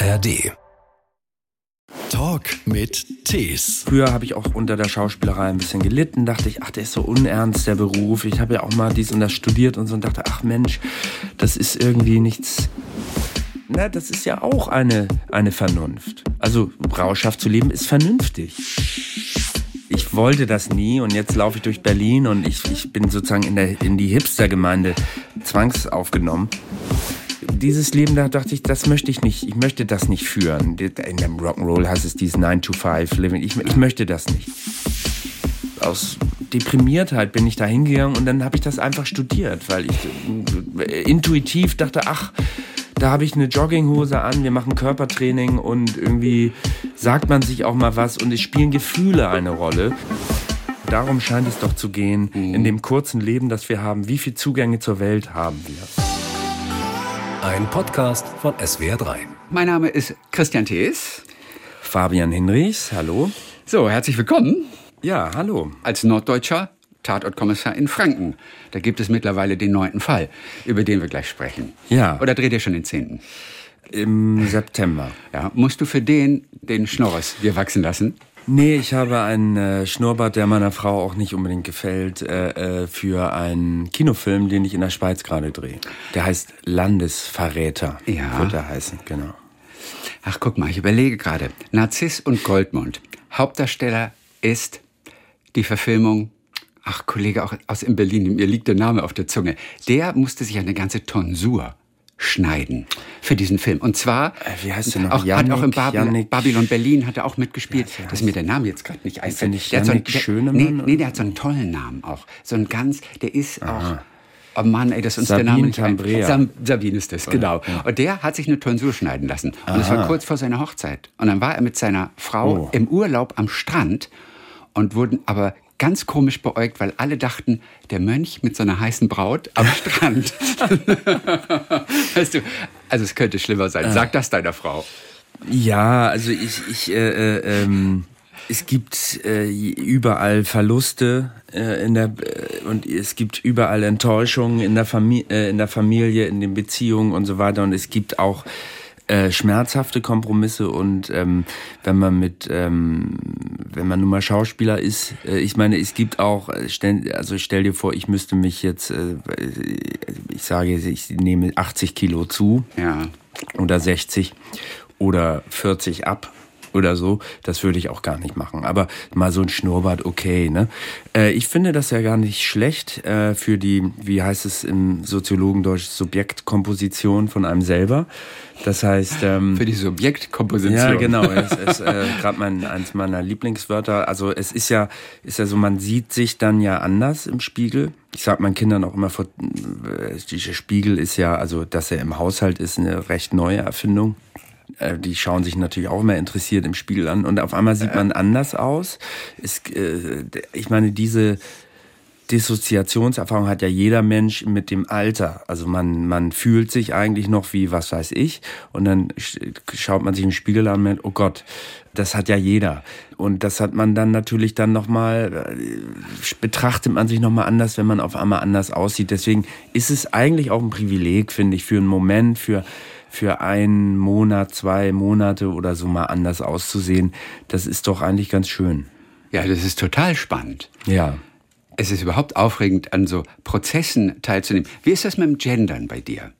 ARD. Talk mit Tees. Früher habe ich auch unter der Schauspielerei ein bisschen gelitten, dachte ich, ach, der ist so unernst, der Beruf. Ich habe ja auch mal dies und das studiert und so und dachte, ach Mensch, das ist irgendwie nichts. Na, das ist ja auch eine, eine Vernunft. Also rauschhaft zu leben ist vernünftig. Ich wollte das nie und jetzt laufe ich durch Berlin und ich, ich bin sozusagen in, der, in die Hipster-Gemeinde zwangsaufgenommen dieses Leben, da dachte ich, das möchte ich nicht. Ich möchte das nicht führen. In dem Rock'n'Roll heißt es dieses 9-to-5-Living. Ich, ich möchte das nicht. Aus Deprimiertheit bin ich da hingegangen und dann habe ich das einfach studiert, weil ich äh, intuitiv dachte, ach, da habe ich eine Jogginghose an, wir machen Körpertraining und irgendwie sagt man sich auch mal was und es spielen Gefühle eine Rolle. Darum scheint es doch zu gehen, in dem kurzen Leben, das wir haben, wie viele Zugänge zur Welt haben wir. Ein Podcast von SWR3. Mein Name ist Christian Thees. Fabian Hinrichs, hallo. So, herzlich willkommen. Ja, hallo. Als Norddeutscher Tatortkommissar in Franken. Da gibt es mittlerweile den neunten Fall, über den wir gleich sprechen. Ja. Oder dreht ihr schon den zehnten? Im September. Ja. Musst du für den den Schnorres dir wachsen lassen? Nee, ich habe einen äh, Schnurrbart, der meiner Frau auch nicht unbedingt gefällt, äh, äh, für einen Kinofilm, den ich in der Schweiz gerade drehe. Der heißt Landesverräter. Ja. Wird er heißen, genau. Ach, guck mal, ich überlege gerade. Narziss und Goldmund. Hauptdarsteller ist die Verfilmung Ach, Kollege auch aus in Berlin, mir liegt der Name auf der Zunge. Der musste sich eine ganze Tonsur schneiden für diesen Film. Und zwar, Äh, wie heißt der noch? Auch, hat Yannick, auch in Babylon. Babylon Berlin hat er auch mitgespielt. Ja, das heißt mir der Name jetzt gerade nicht einfällt. nicht Der hat so einen- der- Nee, nee, der hat so einen tollen Namen auch. So ein ganz, der ist auch. Oh Mann, ey, das ist uns Sabine der Name nicht Tambrea. Sam, Sabine ist das, genau. Und der hat sich eine Tonsur schneiden lassen. Und es war kurz vor seiner Hochzeit. Und dann war er mit seiner Frau Oh. im Urlaub am Strand und wurden aber ganz komisch beäugt, weil alle dachten, der Mönch mit so einer heißen Braut am Strand. weißt du, also es könnte schlimmer sein. Sag das deiner Frau. Ja, also ich, ich, äh, äh, ähm, es gibt äh, überall Verluste äh, in der äh, und es gibt überall Enttäuschungen in der Familie, äh, in der Familie, in den Beziehungen und so weiter und es gibt auch äh, schmerzhafte Kompromisse und ähm, wenn man mit ähm, wenn man nun mal Schauspieler ist, äh, ich meine, es gibt auch äh, stell, also stell dir vor, ich müsste mich jetzt äh, ich sage, ich nehme 80 Kilo zu Ja. oder 60 oder 40 ab oder so, das würde ich auch gar nicht machen. Aber mal so ein Schnurrbart, okay. Ne? Äh, ich finde das ja gar nicht schlecht äh, für die, wie heißt es im Soziologendeutsch, Subjektkomposition von einem selber. Das heißt, ähm, Für die Subjektkomposition. ja, genau. Es ist äh, gerade mein eins meiner Lieblingswörter. Also es ist ja, ist ja so, man sieht sich dann ja anders im Spiegel. Ich sag meinen Kindern auch immer, äh, dieser Spiegel ist ja, also dass er im Haushalt ist, eine recht neue Erfindung. Äh, Die schauen sich natürlich auch immer interessiert im Spiegel an und auf einmal sieht man anders aus. Es, äh, ich meine, diese Dissoziationserfahrung hat ja jeder Mensch mit dem Alter. Also man, man fühlt sich eigentlich noch wie, was weiß ich, und dann sch- schaut man sich im Spiegel an und merkt, oh Gott, das hat ja jeder. Und das hat man dann natürlich dann nochmal, betrachtet man sich nochmal anders, wenn man auf einmal anders aussieht. Deswegen ist es eigentlich auch ein Privileg, finde ich, für einen Moment, für, für einen Monat, zwei Monate oder so mal anders auszusehen. Das ist doch eigentlich ganz schön. ja, das ist total spannend. Ja. Es ist überhaupt aufregend, an so Prozessen teilzunehmen. Wie ist das mit dem Gendern bei dir?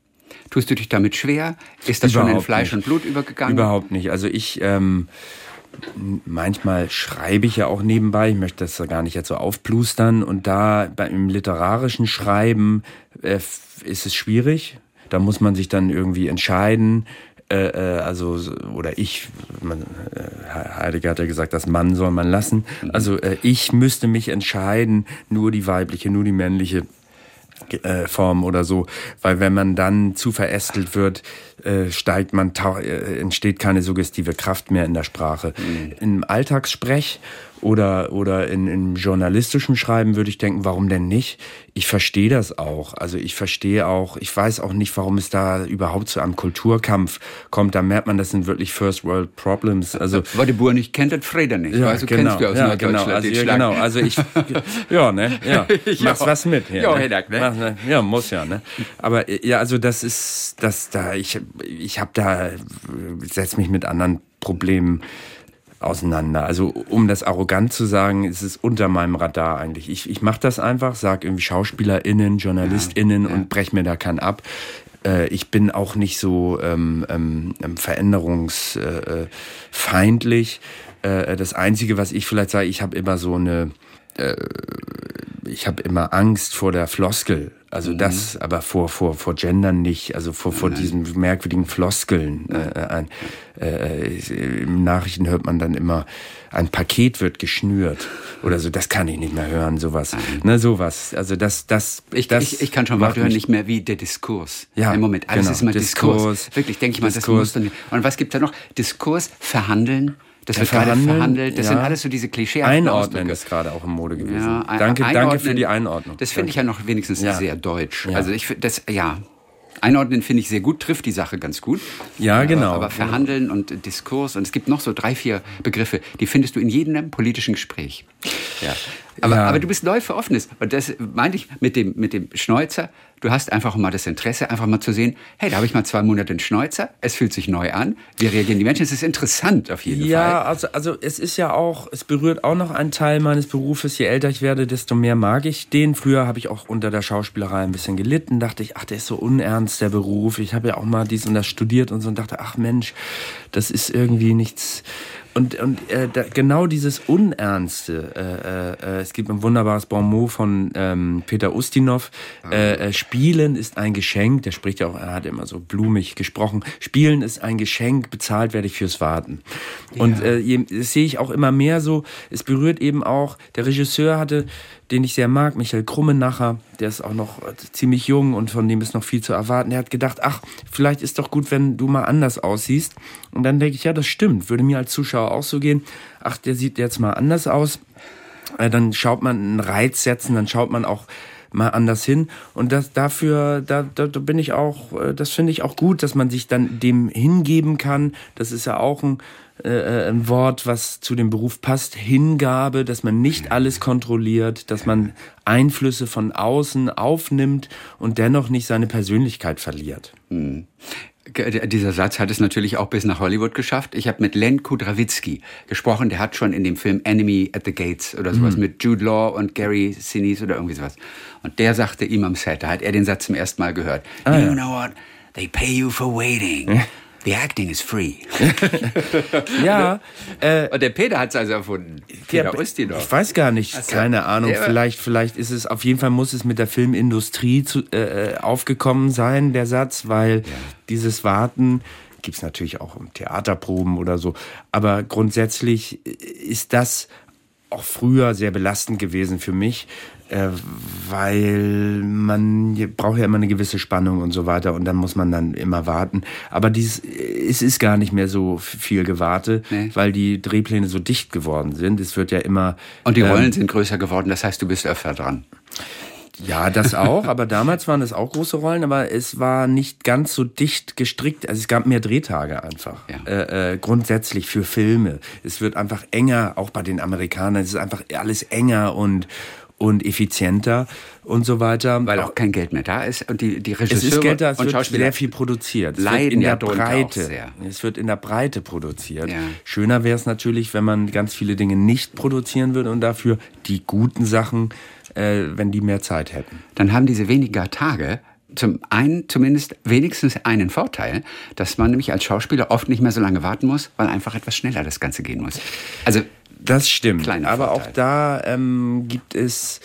Tust du dich damit schwer? Ist das schon in Überhaupt Fleisch nicht. und Blut übergegangen? Überhaupt nicht. Also ich, ähm, manchmal schreibe ich ja auch nebenbei, ich möchte das gar nicht jetzt so aufplustern und da beim literarischen Schreiben äh, ist es schwierig. Da muss man sich dann irgendwie entscheiden. Äh, äh, also so- oder ich, man, äh, Heidegger hat ja gesagt, das Mann soll man lassen. Also äh, ich müsste mich entscheiden, nur die weibliche, nur die männliche äh, Form oder so, weil wenn man dann zu verästelt wird, äh, steigt man, äh, entsteht keine suggestive Kraft mehr in der Sprache. Im Alltagssprech oder, oder in, in journalistischem Schreiben würde ich denken, warum denn nicht? Ich verstehe das auch. Also ich verstehe auch, ich weiß auch nicht, warum es da überhaupt zu einem Kulturkampf kommt. Da merkt man, das sind wirklich First World Problems. Also, Weil die Bauer nicht kennt, das Freda nicht. ja, du genau, kennst du aus ja, Norddeutschland genau, also, ja, Schlag. genau, also ich, ja, ne, ja, Ja. machst was mit hier. Ja, ne? Heddak, ne? Mach, ne? Ja, muss ja, ne. Aber äh, ja, also das ist, das da, ich, ich habe da, setz mich mit anderen Problemen auseinander. Also um das arrogant zu sagen, ist es unter meinem Radar eigentlich. Ich, ich mache das einfach, sag irgendwie SchauspielerInnen, JournalistInnen und brech mir da keinen ab. Äh, ich bin auch nicht so ähm, ähm, veränderungsfeindlich. Äh, äh, das Einzige, was ich vielleicht sage, ich habe immer so eine ich habe immer Angst vor der Floskel. Also Mhm. das, aber vor, vor, vor Gendern nicht, also vor, vor diesen merkwürdigen Floskeln. Äh, ein, äh, Im Nachrichten hört man dann immer, ein Paket wird geschnürt oder so, das kann ich nicht mehr hören, sowas. Ne, sowas. Also das, das, Ich, das ich, ich kann schon Wörter hören, nicht mehr wie der Diskurs. Ja, Im Moment, alles genau. ist immer Diskurs. Diskurs. Wirklich, denke ich mal, das Diskurs. muss dann. Und was gibt's da noch? Diskurs, verhandeln. Das Ja, wird gerade verhandelt. Das ja. sind alles so diese Klischee. Einordnen ist gerade auch in Mode gewesen. Ja, ein- danke, danke für die Einordnung. Das finde ich ja noch wenigstens sehr deutsch. Also ich finde das, ja. Einordnen finde ich sehr gut, trifft die Sache ganz gut. Ja, genau. Aber, aber verhandeln und Diskurs und es gibt noch so drei, vier Begriffe, die findest du in jedem politischen Gespräch. Ja. Aber, Ja. aber du bist neu für Offenes. Und das meinte ich mit dem, mit dem Schnäuzer. Du hast einfach mal das Interesse, einfach mal zu sehen, hey, da habe ich mal zwei Monate einen Schnäuzer, es fühlt sich neu an, wie reagieren die Menschen? Es ist interessant auf jeden Ja, Fall. also, also es ist ja auch, es berührt auch noch einen Teil meines Berufes. Je älter ich werde, desto mehr mag ich den. Früher habe ich auch unter der Schauspielerei ein bisschen gelitten, dachte ich, ach, der ist so unernst, der Beruf. Ich habe ja auch mal dies und das studiert und so und dachte, ach Mensch, das ist irgendwie nichts. Und, und äh, da, genau dieses Unernste, äh, äh, es gibt ein wunderbares Bonmot von ähm, Peter Ustinov, äh, äh, Spielen ist ein Geschenk, der spricht ja auch, er hat immer so blumig gesprochen, Spielen ist ein Geschenk, bezahlt werde ich fürs Warten. Und äh, je- das sehe ich auch immer mehr so, es berührt eben auch, der Regisseur hatte, den ich sehr mag, Michael Krummenacher, der ist auch noch äh, ziemlich jung und von dem ist noch viel zu erwarten. Er hat gedacht, ach, vielleicht ist doch gut, wenn du mal anders aussiehst. Und dann denke ich, ja, das stimmt, würde mir als Zuschauer auch so gehen. Ach, der sieht jetzt mal anders aus. Äh, Dann schaut man einen Reiz setzen, dann schaut man auch mal anders hin. Und das dafür, da, da, da bin ich auch, äh, das finde ich auch gut, dass man sich dann dem hingeben kann. Das ist ja auch ein, äh, ein Wort, was zu dem Beruf passt. Hingabe, dass man nicht alles kontrolliert, dass man Einflüsse von außen aufnimmt und dennoch nicht seine Persönlichkeit verliert. Ge- Dieser Satz hat es natürlich auch bis nach Hollywood geschafft. Ich habe mit Len Kudrawitzki gesprochen, der hat schon in dem Film Enemy at the Gates oder sowas Mhm. mit Jude Law und Gary Sinise oder irgendwie sowas. Und der sagte ihm am Set, da hat er den Satz zum ersten Mal gehört. Ah, you know what? They pay you for waiting. The acting is free. Ja, äh, Und der Peter hat es also erfunden. Peter Ja, Ustinov. Ich weiß gar nicht, so. keine Ahnung. Der Vielleicht, vielleicht ist es, auf jeden Fall muss es mit der Filmindustrie zu, äh, aufgekommen sein, der Satz, weil dieses Warten gibt's natürlich auch im Theaterproben oder so. Aber grundsätzlich ist das auch früher sehr belastend gewesen für mich, äh, weil man braucht ja immer eine gewisse Spannung und so weiter und dann muss man dann immer warten. Aber dieses, es ist gar nicht mehr so viel Gewarte, Nee. weil die Drehpläne so dicht geworden sind. Es wird ja immer. Und die ähm, Rollen sind größer geworden, das heißt, du bist öfter dran. Ja, das auch, aber damals waren es auch große Rollen, aber es war nicht ganz so dicht gestrickt. Also es gab mehr Drehtage einfach. Ja. Äh, äh, grundsätzlich für Filme. Es wird einfach enger, auch bei den Amerikanern. Es ist einfach alles enger und, und effizienter und so weiter. Weil auch kein Geld mehr da ist und die, die es Regisseure ist Geld da, es und wird Schauspieler sehr viel produziert. Es leiden wird in der Breite. Es wird in der Breite produziert. Ja. Schöner wäre es natürlich, wenn man ganz viele Dinge nicht produzieren würde und dafür die guten Sachen, äh, wenn die mehr Zeit hätten. dann haben diese weniger Tage zum einen zumindest wenigstens einen Vorteil, dass man nämlich als Schauspieler oft nicht mehr so lange warten muss, weil einfach etwas schneller das Ganze gehen muss. Also Das stimmt. Kleiner Aber Vorteil. auch da ähm, gibt es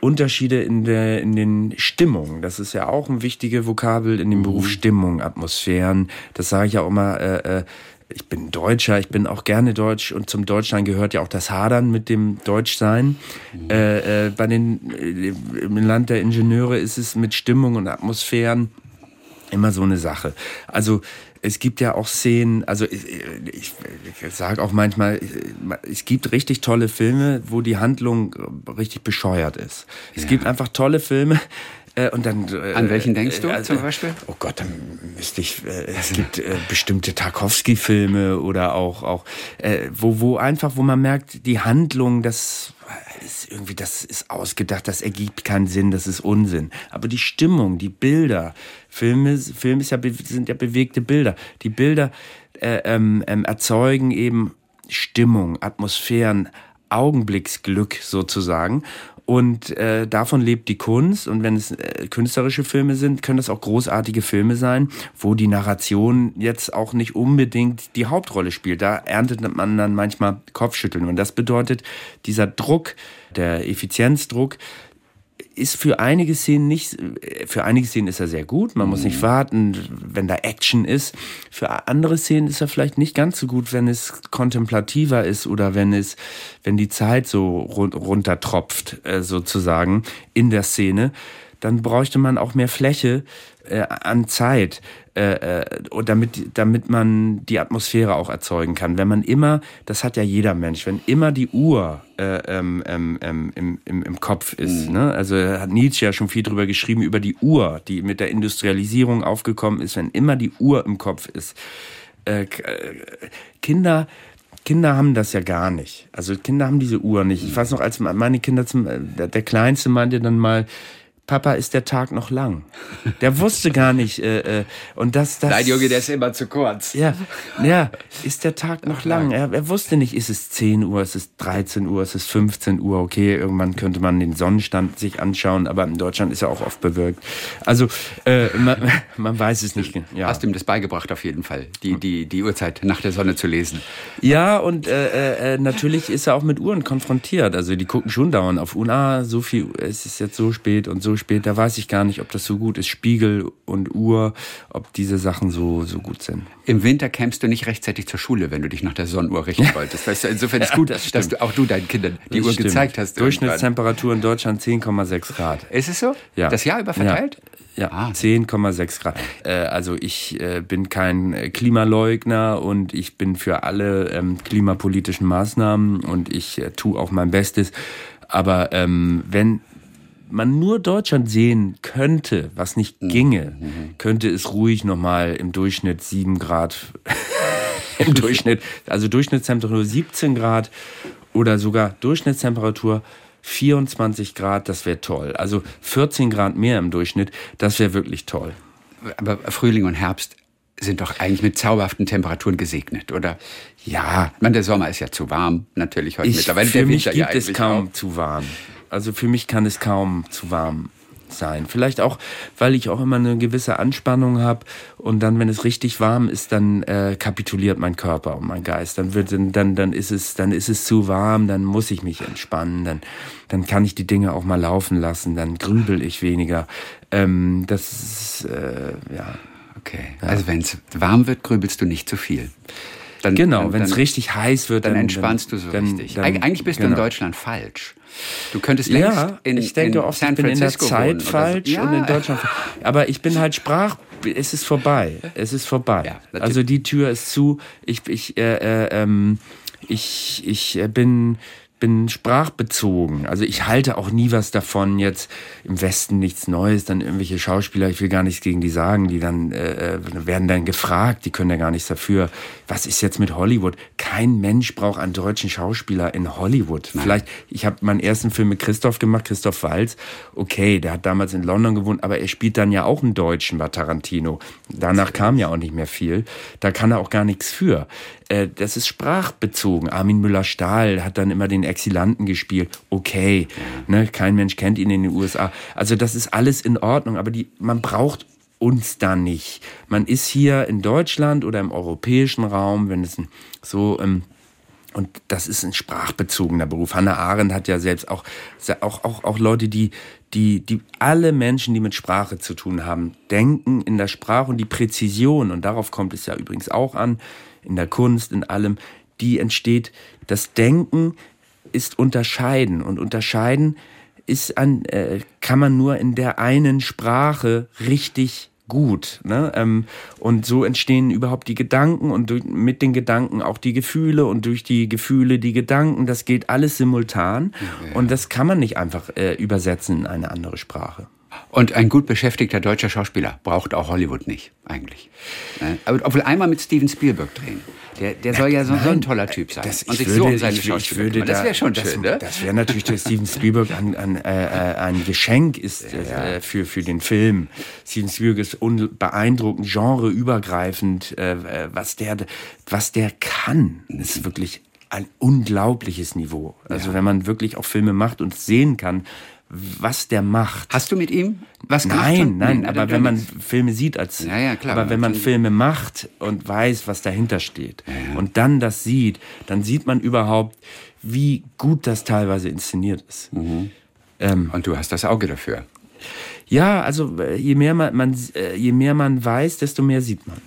Unterschiede in, der, in den Stimmungen. Das ist ja auch ein wichtiger Vokabel in dem Beruf Stimmung, Atmosphären. Das sage ich ja auch immer. Äh, äh, ich bin Deutscher, ich bin auch gerne Deutsch und zum Deutschsein gehört ja auch das Hadern mit dem Deutschsein. Äh, äh, bei den, äh, Im Land der Ingenieure ist es mit Stimmung und Atmosphären immer so eine Sache. Also es gibt ja auch Szenen, also ich, ich, ich sage auch manchmal, es gibt richtig tolle Filme, wo die Handlung richtig bescheuert ist. Es ja. gibt einfach tolle Filme, äh, und dann, äh, An welchen denkst du äh, zum Beispiel? Oh Gott, dann müsste ich. Äh, es gibt äh, bestimmte Tarkovsky-Filme oder auch, auch äh, wo, wo einfach, wo man merkt, die Handlung, das ist irgendwie, das ist ausgedacht, das ergibt keinen Sinn, das ist Unsinn. Aber die Stimmung, die Bilder, Filme, Film ist ja, sind ja bewegte Bilder. Die Bilder äh, ähm, ähm, erzeugen eben Stimmung, Atmosphären, Augenblicksglück sozusagen. Und äh, davon lebt die Kunst. Und wenn es äh, künstlerische Filme sind, können das auch großartige Filme sein, wo die Narration jetzt auch nicht unbedingt die Hauptrolle spielt. Da erntet man dann manchmal Kopfschütteln. Und das bedeutet, dieser Druck, der Effizienzdruck, ist für einige Szenen nicht, für einige Szenen ist er sehr gut, man muss nicht mhm. warten, wenn da Action ist. Für andere Szenen ist er vielleicht nicht ganz so gut, wenn es kontemplativer ist oder wenn es, wenn die Zeit so runtertropft, äh, sozusagen, in der Szene. Dann bräuchte man auch mehr Fläche äh, an Zeit, äh, äh, damit, damit man die Atmosphäre auch erzeugen kann. Wenn man immer, das hat ja jeder Mensch, wenn immer die Uhr äh, ähm, ähm, ähm im, im, im Kopf ist. Mhm. Ne? Also hat Nietzsche ja schon viel drüber geschrieben, über die Uhr, die mit der Industrialisierung aufgekommen ist, wenn immer die Uhr im Kopf ist. Äh, äh Kinder Kinder haben das ja gar nicht. Also Kinder haben diese Uhr nicht. Ich weiß noch, als meine Kinder zum, der, der Kleinste meinte dann mal, Papa, ist der Tag noch lang? Der wusste gar nicht. Äh, äh, und das, das. Nein, Junge, der ist immer zu kurz. Ja, ja, ist der Tag noch lang? Er, er wusste nicht, ist es 10 Uhr, ist es 13 Uhr, ist es 15 Uhr? Okay, irgendwann könnte man den Sonnenstand sich anschauen, aber in Deutschland ist er auch oft bewölkt. Also äh, man, man weiß es nicht. Ja. Hast du ihm das beigebracht auf jeden Fall, die die die Uhrzeit nach der Sonne zu lesen? Ja, und äh, äh, natürlich ist er auch mit Uhren konfrontiert. Also die gucken schon dauernd auf Uhren. Ah, so viel, es ist jetzt so spät und so spät, da weiß ich gar nicht, ob das so gut ist. Spiegel und Uhr, ob diese Sachen so, so gut sind. Im Winter kämst du nicht rechtzeitig zur Schule, wenn du dich nach der Sonnenuhr richten wolltest. Weißt du, insofern ist gut, das dass du, auch du deinen Kindern die das Uhr stimmt. gezeigt hast. Durchschnittstemperatur in Deutschland 10,6 Grad. Ist es so? Ja. Das Jahr über verteilt? Ja. Ja, 10,6 Grad. Äh, also ich äh, bin kein Klimaleugner und ich bin für alle ähm, klimapolitischen Maßnahmen und ich äh, tue auch mein Bestes. Aber ähm, wenn man nur Deutschland sehen könnte, was nicht mhm. ginge, mhm. könnte es ruhig nochmal im Durchschnitt sieben Grad, im Durchschnitt, also Durchschnittstemperatur 17 Grad oder sogar Durchschnittstemperatur 24 Grad, das wäre toll. Also 14 Grad mehr im Durchschnitt, das wäre wirklich toll. Aber Frühling und Herbst sind doch eigentlich mit zauberhaften Temperaturen gesegnet, oder? Ja. Meine, der Sommer ist ja zu warm, natürlich heute ich, mittlerweile. Für der mich gibt ja es kaum auch. zu warm. Also für mich kann es kaum zu warm sein. Vielleicht auch, weil ich auch immer eine gewisse Anspannung habe und dann, wenn es richtig warm ist, dann äh, kapituliert mein Körper und mein Geist. Dann wird dann dann ist es dann ist es zu warm, dann muss ich mich entspannen, dann dann kann ich die Dinge auch mal laufen lassen, dann grübel ich weniger. Ähm, das ist äh, ja okay. Ja. Also wenn es warm wird, grübelst du nicht zu viel. Dann, genau, wenn es richtig heiß wird, dann, dann entspannst dann, du so richtig. Eigentlich bist genau. du in genau. Deutschland falsch. Du könntest längst ja, in, ich denke in oft, San ich bin in der Zeit falsch so. ja. und in Deutschland. Aber ich bin halt Sprach. Es ist vorbei. Es ist vorbei. Ja, also die Tür ist zu. Ich ich äh, äh, ähm, ich ich äh, bin bin sprachbezogen. Also ich halte auch nie was davon, jetzt im Westen nichts Neues, dann irgendwelche Schauspieler, ich will gar nichts gegen die sagen, die dann äh, äh, werden dann gefragt, die können ja gar nichts dafür. Was ist jetzt mit Hollywood? Kein Mensch braucht einen deutschen Schauspieler in Hollywood. Nein. Vielleicht, ich habe meinen ersten Film mit Christoph gemacht, Christoph Walz. Okay, der hat damals in London gewohnt, aber er spielt dann ja auch einen Deutschen, war Tarantino. Danach kam ja auch nicht mehr viel. Da kann er auch gar nichts für. Äh, das ist sprachbezogen. Armin Müller-Stahl hat dann immer den Exilanten gespielt. Okay, ne, kein Mensch kennt ihn in den USA. Also das ist alles in Ordnung, aber die, man braucht uns da nicht. Man ist hier in Deutschland oder im europäischen Raum, wenn es so ähm, und das ist ein sprachbezogener Beruf. Hannah Arendt hat ja selbst auch, auch, auch, auch Leute, die, die, die, alle Menschen, die mit Sprache zu tun haben, denken in der Sprache und die Präzision, und darauf kommt es ja übrigens auch an, in der Kunst, in allem, die entsteht, das Denken ist unterscheiden und unterscheiden ist an, äh, kann man nur in der einen Sprache richtig gut. Ne? Ähm, und so entstehen überhaupt die Gedanken und durch, mit den Gedanken auch die Gefühle und durch die Gefühle die Gedanken. Das geht alles simultan ja. und das kann man nicht einfach äh, übersetzen in eine andere Sprache. Und ein gut beschäftigter deutscher Schauspieler braucht auch Hollywood nicht, eigentlich. Äh, aber obwohl einmal mit Steven Spielberg drehen. Der, der soll ja so, so ein toller Typ sein. Das, und sich würde, so um seine ich, ich würde Das wäre schon das, schön, ne? Das wäre natürlich der Steven Spielberg ein, ein, äh, äh ein Geschenk ist äh, für, für den Film. Steven Spielberg ist beeindruckend, genreübergreifend. Äh, äh, was, der, was der kann, ist wirklich ein unglaubliches Niveau. Also ja. wenn man wirklich auch Filme macht und sehen kann, was der macht. Hast du mit ihm was gemacht? Nein, nein, nein aber wenn man Filme sieht als, ja, ja, klar, aber wenn man Filme macht und weiß, was dahinter steht ja, und dann das sieht, dann sieht man überhaupt, wie gut das teilweise inszeniert ist. Mhm. Ähm, und du hast das Auge dafür. Ja, also äh, je mehr man, man, äh, je mehr man weiß, desto mehr sieht man.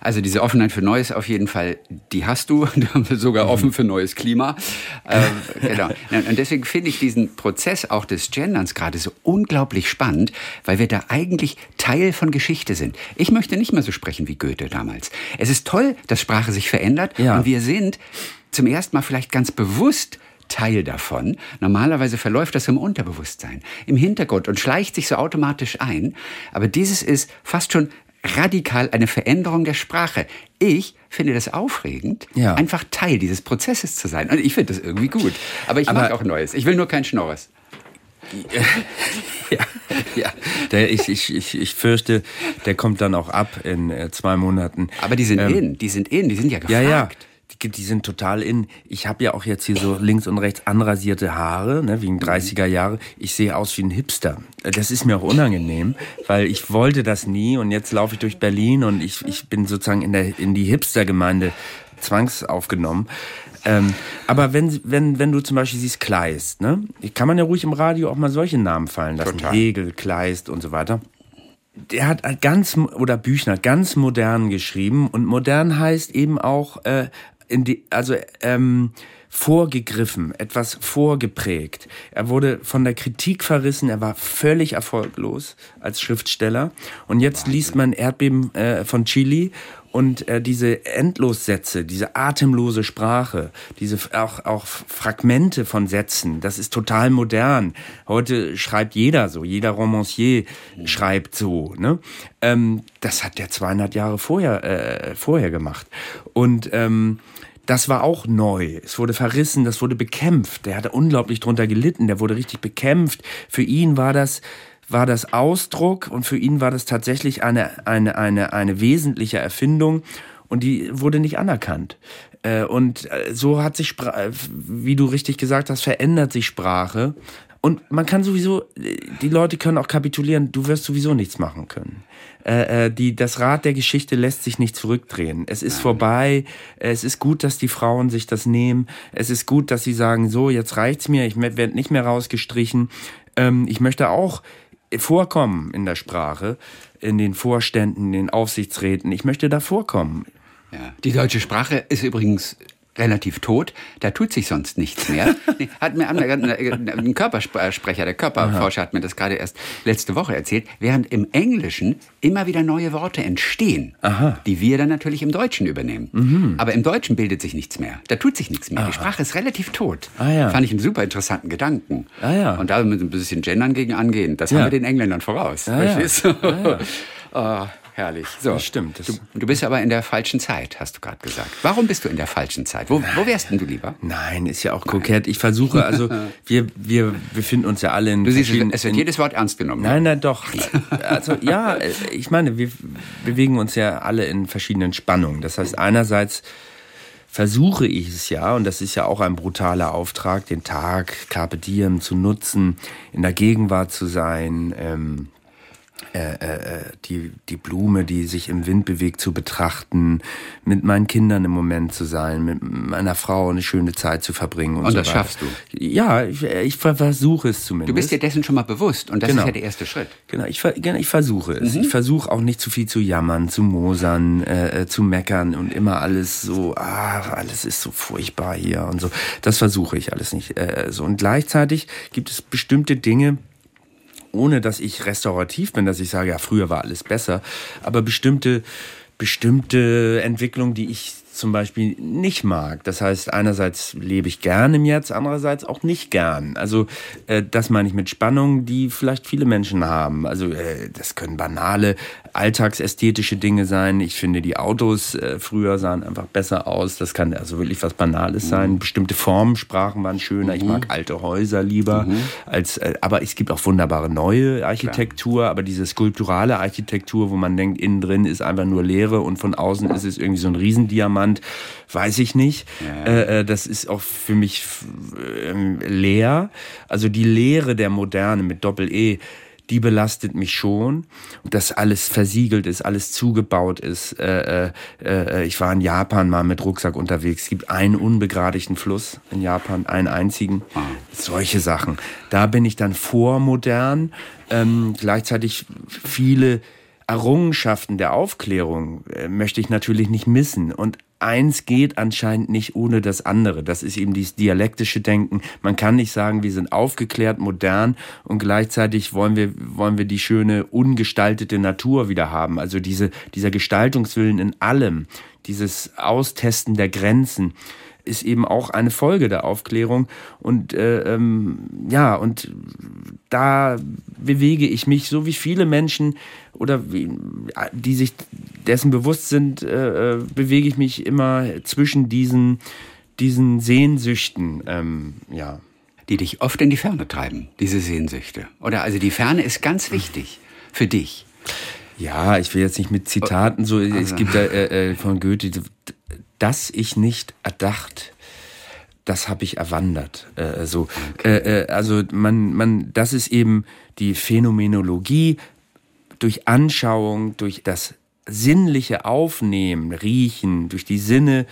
Also diese Offenheit für Neues auf jeden Fall, die hast du, sogar mhm. offen für neues Klima. Ähm, genau. Und deswegen finde ich diesen Prozess auch des Genderns gerade so unglaublich spannend, weil wir da eigentlich Teil von Geschichte sind. Ich möchte nicht mehr so sprechen wie Goethe damals. Es ist toll, dass Sprache sich verändert ja. und wir sind zum ersten Mal vielleicht ganz bewusst Teil davon. Normalerweise verläuft das im Unterbewusstsein, im Hintergrund und schleicht sich so automatisch ein. Aber dieses ist fast schon radikal eine Veränderung der Sprache. Ich finde das aufregend, ja. einfach Teil dieses Prozesses zu sein. Und ich finde das irgendwie gut. Aber ich Aber mag auch Neues. Ich will nur kein Schnorres. ja, ja. Der, ich, ich, ich, ich fürchte, der kommt dann auch ab in äh, zwei Monaten. Aber die sind ähm, in, die sind in, die sind ja gefragt. Ja, ja die, sind total in. Ich habe ja auch jetzt hier so links und rechts anrasierte Haare, ne, wegen 30er Jahre. Ich sehe aus wie ein Hipster. Das ist mir auch unangenehm, weil ich wollte das nie und jetzt laufe ich durch Berlin und ich, ich bin sozusagen in, der, in die Hipster-Gemeinde zwangsaufgenommen. Ähm, aber wenn, wenn, wenn du zum Beispiel siehst Kleist, ne, kann man ja ruhig im Radio auch mal solche Namen fallen lassen. Total. Hegel, Kleist und so weiter der hat ganz oder Büchner ganz modern geschrieben und modern heißt eben auch äh, in die, also ähm, vorgegriffen, etwas vorgeprägt. Er wurde von der Kritik verrissen, er war völlig erfolglos als Schriftsteller. Und jetzt liest man Erdbeben äh, von Chile und äh, diese Endlossätze, diese atemlose Sprache, diese auch, auch Fragmente von Sätzen, das ist total modern. Heute schreibt jeder so, jeder Romancier schreibt so. Ne? Ähm, das hat der 200 Jahre vorher, äh, vorher gemacht. Und ähm, das war auch neu. Es wurde verrissen, das wurde bekämpft. Der hatte unglaublich drunter gelitten, der wurde richtig bekämpft. Für ihn war das, war das Ausdruck und für ihn war das tatsächlich eine, eine, eine, eine wesentliche Erfindung und die wurde nicht anerkannt. Äh, und äh, so hat sich, wie du richtig gesagt hast, verändert sich Sprache. Und man kann sowieso, die Leute können auch kapitulieren, du wirst sowieso nichts machen können. Äh, äh, die, das Rad der Geschichte lässt sich nicht zurückdrehen. Es ist vorbei. Es ist gut, dass die Frauen sich das nehmen. Es ist gut, dass sie sagen, so, jetzt reicht's mir, ich werde nicht mehr rausgestrichen. Ähm, ich möchte auch vorkommen in der Sprache, in den Vorständen, in den Aufsichtsräten. Ich möchte da vorkommen. Ja. Die deutsche Sprache ist übrigens relativ tot, da tut sich sonst nichts mehr. hat mir ein Körpersprecher, der Körperforscher hat mir das gerade erst letzte Woche erzählt, während im Englischen immer wieder neue Worte entstehen, Aha. die wir dann natürlich im Deutschen übernehmen. Mhm. Aber im Deutschen bildet sich nichts mehr. Da tut sich nichts mehr. Aha. Die Sprache ist relativ tot. Ah, ja. Fand ich einen super interessanten Gedanken. Ah, ja. Und da mit ein bisschen Gendern gegen angehen, das ja. haben wir den Engländern voraus. Ah, verstehst du? Ja. Herrlich. So. Das stimmt. Das du, du, bist aber in der falschen Zeit, hast du gerade gesagt. Warum bist du in der falschen Zeit? Wo, wo wärst denn du lieber? Nein, ist ja auch kokett. Ich versuche, also wir, wir befinden uns ja alle in. Du siehst, es wird jedes Wort ernst genommen. Nein, nein, doch. Also ja, ich meine, wir bewegen uns ja alle in verschiedenen Spannungen. Das heißt, einerseits versuche ich es ja, und das ist ja auch ein brutaler Auftrag, den Tag Carpe Diem zu nutzen, in der Gegenwart zu sein, ähm, äh, äh, die, die Blume, die sich im Wind bewegt, zu betrachten, mit meinen Kindern im Moment zu sein, mit meiner Frau eine schöne Zeit zu verbringen. Und, und so das weiter. schaffst du? Ja, ich, ich versuche es zumindest. Du bist dir dessen schon mal bewusst und das genau. ist ja der erste Schritt. Genau, ich, genau, ich versuche es. Mhm. Ich versuche auch nicht zu viel zu jammern, zu mosern, äh, äh, zu meckern und immer alles so, ah, alles ist so furchtbar hier und so. Das versuche ich alles nicht äh, so. Und gleichzeitig gibt es bestimmte Dinge, ohne dass ich restaurativ bin, dass ich sage, ja, früher war alles besser, aber bestimmte, bestimmte Entwicklungen, die ich zum Beispiel nicht mag. Das heißt, einerseits lebe ich gern im Jetzt, andererseits auch nicht gern. Also äh, das meine ich mit Spannung, die vielleicht viele Menschen haben. Also äh, das können banale, alltagsästhetische Dinge sein. Ich finde, die Autos äh, früher sahen einfach besser aus. Das kann also wirklich was Banales mhm. sein. Bestimmte Formensprachen waren schöner. Mhm. Ich mag alte Häuser lieber. Mhm. als. Äh, aber es gibt auch wunderbare neue Architektur. Klar. Aber diese skulpturale Architektur, wo man denkt, innen drin ist einfach nur Leere und von außen ist es irgendwie so ein Riesendiamant weiß ich nicht. Ja. Äh, äh, das ist auch für mich äh, leer. Also die Lehre der Moderne mit Doppel-E, die belastet mich schon. Dass alles versiegelt ist, alles zugebaut ist. Äh, äh, äh, ich war in Japan mal mit Rucksack unterwegs. Es gibt einen unbegradigten Fluss in Japan, einen einzigen. Solche Sachen. Da bin ich dann vormodern. Ähm, gleichzeitig viele Errungenschaften der Aufklärung äh, möchte ich natürlich nicht missen. Und eins geht anscheinend nicht ohne das andere. Das ist eben dieses dialektische Denken. Man kann nicht sagen, wir sind aufgeklärt, modern und gleichzeitig wollen wir, wollen wir die schöne, ungestaltete Natur wieder haben. Also diese, dieser Gestaltungswillen in allem, dieses Austesten der Grenzen ist eben auch eine Folge der Aufklärung. Und äh, ähm, ja, und da bewege ich mich, so wie viele Menschen oder wie, die sich dessen bewusst sind, äh, äh, bewege ich mich immer zwischen diesen, diesen Sehnsüchten. Ähm, ja. Die dich oft in die Ferne treiben, diese Sehnsüchte. Oder also die Ferne ist ganz wichtig für dich. Ja, ich will jetzt nicht mit Zitaten so. Also. Es gibt da äh, äh, von Goethe das ich nicht erdacht, das habe ich erwandert. Äh, so, okay. äh, äh, also man, man, das ist eben die Phänomenologie durch Anschauung, durch das sinnliche Aufnehmen, Riechen, durch die Sinne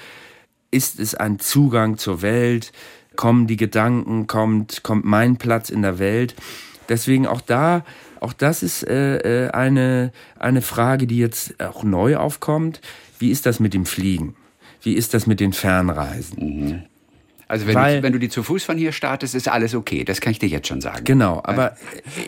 ist es ein Zugang zur Welt, kommen die Gedanken, kommt, kommt mein Platz in der Welt. Deswegen auch da, auch das ist äh, äh eine, eine Frage, die jetzt auch neu aufkommt. Wie ist das mit dem Fliegen? Wie ist das mit den Fernreisen? Mhm. Also wenn, Weil, du, wenn du die zu Fuß von hier startest, ist alles okay. Das kann ich dir jetzt schon sagen. Genau, aber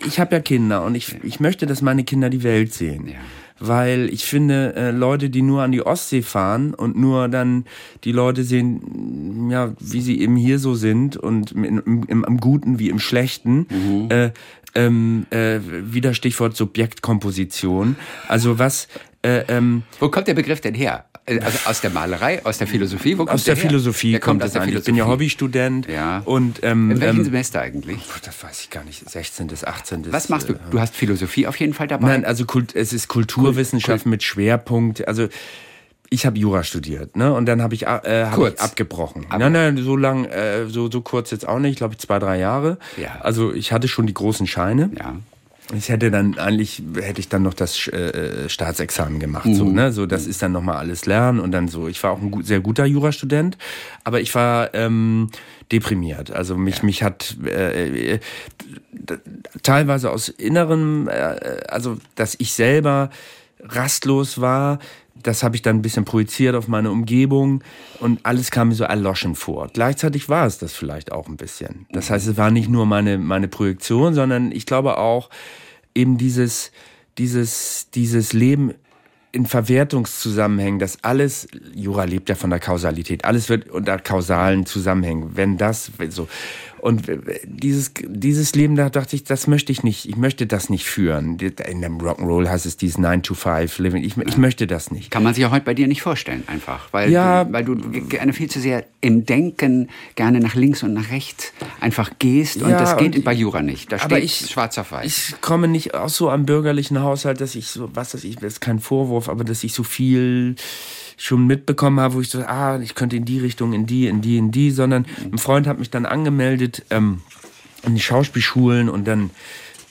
ich habe ja Kinder und ich, ich möchte, dass meine Kinder die Welt sehen. Ja. Weil ich finde, äh, Leute, die nur an die Ostsee fahren und nur dann die Leute sehen, ja, wie sie eben hier so sind und im, im, im Guten wie im Schlechten, mhm. äh, ähm, äh, wieder Stichwort Subjektkomposition. Also was äh, ähm, Wo kommt der Begriff denn her? Äh, also aus der Malerei, aus der Philosophie? Wo kommt aus der, der Philosophie der kommt, kommt aus der Philosophie. Ich bin ja Hobbystudent. Ja. Und, ähm, In welchem ähm, Semester eigentlich? Das weiß ich gar nicht. 16. bis 18. Was machst du? Äh, du hast Philosophie auf jeden Fall dabei? Nein, also Kult, es ist Kulturwissenschaft Kult. mit Schwerpunkt. Also ich habe Jura studiert, ne? Und dann habe ich, äh, hab ich abgebrochen. nein, nein, so lang, äh, so so kurz jetzt auch nicht. Glaube ich zwei, drei Jahre. Ja. Also ich hatte schon die großen Scheine. Ja. Ich hätte dann eigentlich hätte ich dann noch das äh, Staatsexamen gemacht, mhm. so ne, so das ist dann noch mal alles lernen und dann so. Ich war auch ein gut, sehr guter Jurastudent, aber ich war ähm, deprimiert. Also mich ja. mich hat äh, äh, teilweise aus innerem, äh, also dass ich selber rastlos war, das habe ich dann ein bisschen projiziert auf meine Umgebung und alles kam mir so erloschen vor. Gleichzeitig war es das vielleicht auch ein bisschen. Das heißt, es war nicht nur meine, meine Projektion, sondern ich glaube auch eben dieses, dieses, dieses Leben in Verwertungszusammenhängen, dass alles, Jura lebt ja von der Kausalität, alles wird unter kausalen Zusammenhängen. Wenn das, so, und dieses, dieses Leben, da dachte ich, das möchte ich nicht, ich möchte das nicht führen. In dem Rock'n'Roll heißt es dieses 9-to-5-Living. Ich, ich möchte das nicht. Kann man sich ja heute bei dir nicht vorstellen, einfach. Weil, ja, du, weil du gerne viel zu sehr im Denken gerne nach links und nach rechts einfach gehst. Und ja, das geht und, bei Jura nicht. Da steht ich, schwarz auf weiß. Ich komme nicht aus so einem bürgerlichen Haushalt, dass ich so, was weiß ich, das ist kein Vorwurf, aber dass ich so viel schon mitbekommen habe, wo ich so, ah, ich könnte in die Richtung, in die, in die, in die, sondern ein Freund hat mich dann angemeldet ähm, in die Schauspielschulen und dann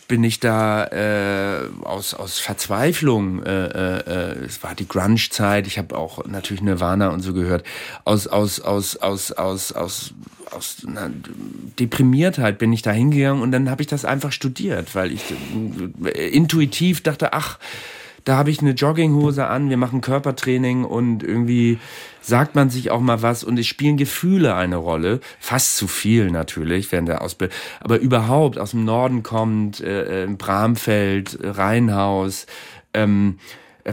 bin ich da äh, aus, aus Verzweiflung, äh, äh, es war die Grunge-Zeit, ich habe auch natürlich Nirvana und so gehört, aus, aus, aus, aus, aus, aus, aus einer Deprimiertheit bin ich da hingegangen und dann habe ich das einfach studiert, weil ich äh, intuitiv dachte, ach, da habe ich eine Jogginghose an, wir machen Körpertraining und irgendwie sagt man sich auch mal was und es spielen Gefühle eine Rolle. Fast zu viel natürlich während der Ausbildung. Aber überhaupt aus dem Norden kommt, äh, äh Bramfeld, Rheinhaus, ähm,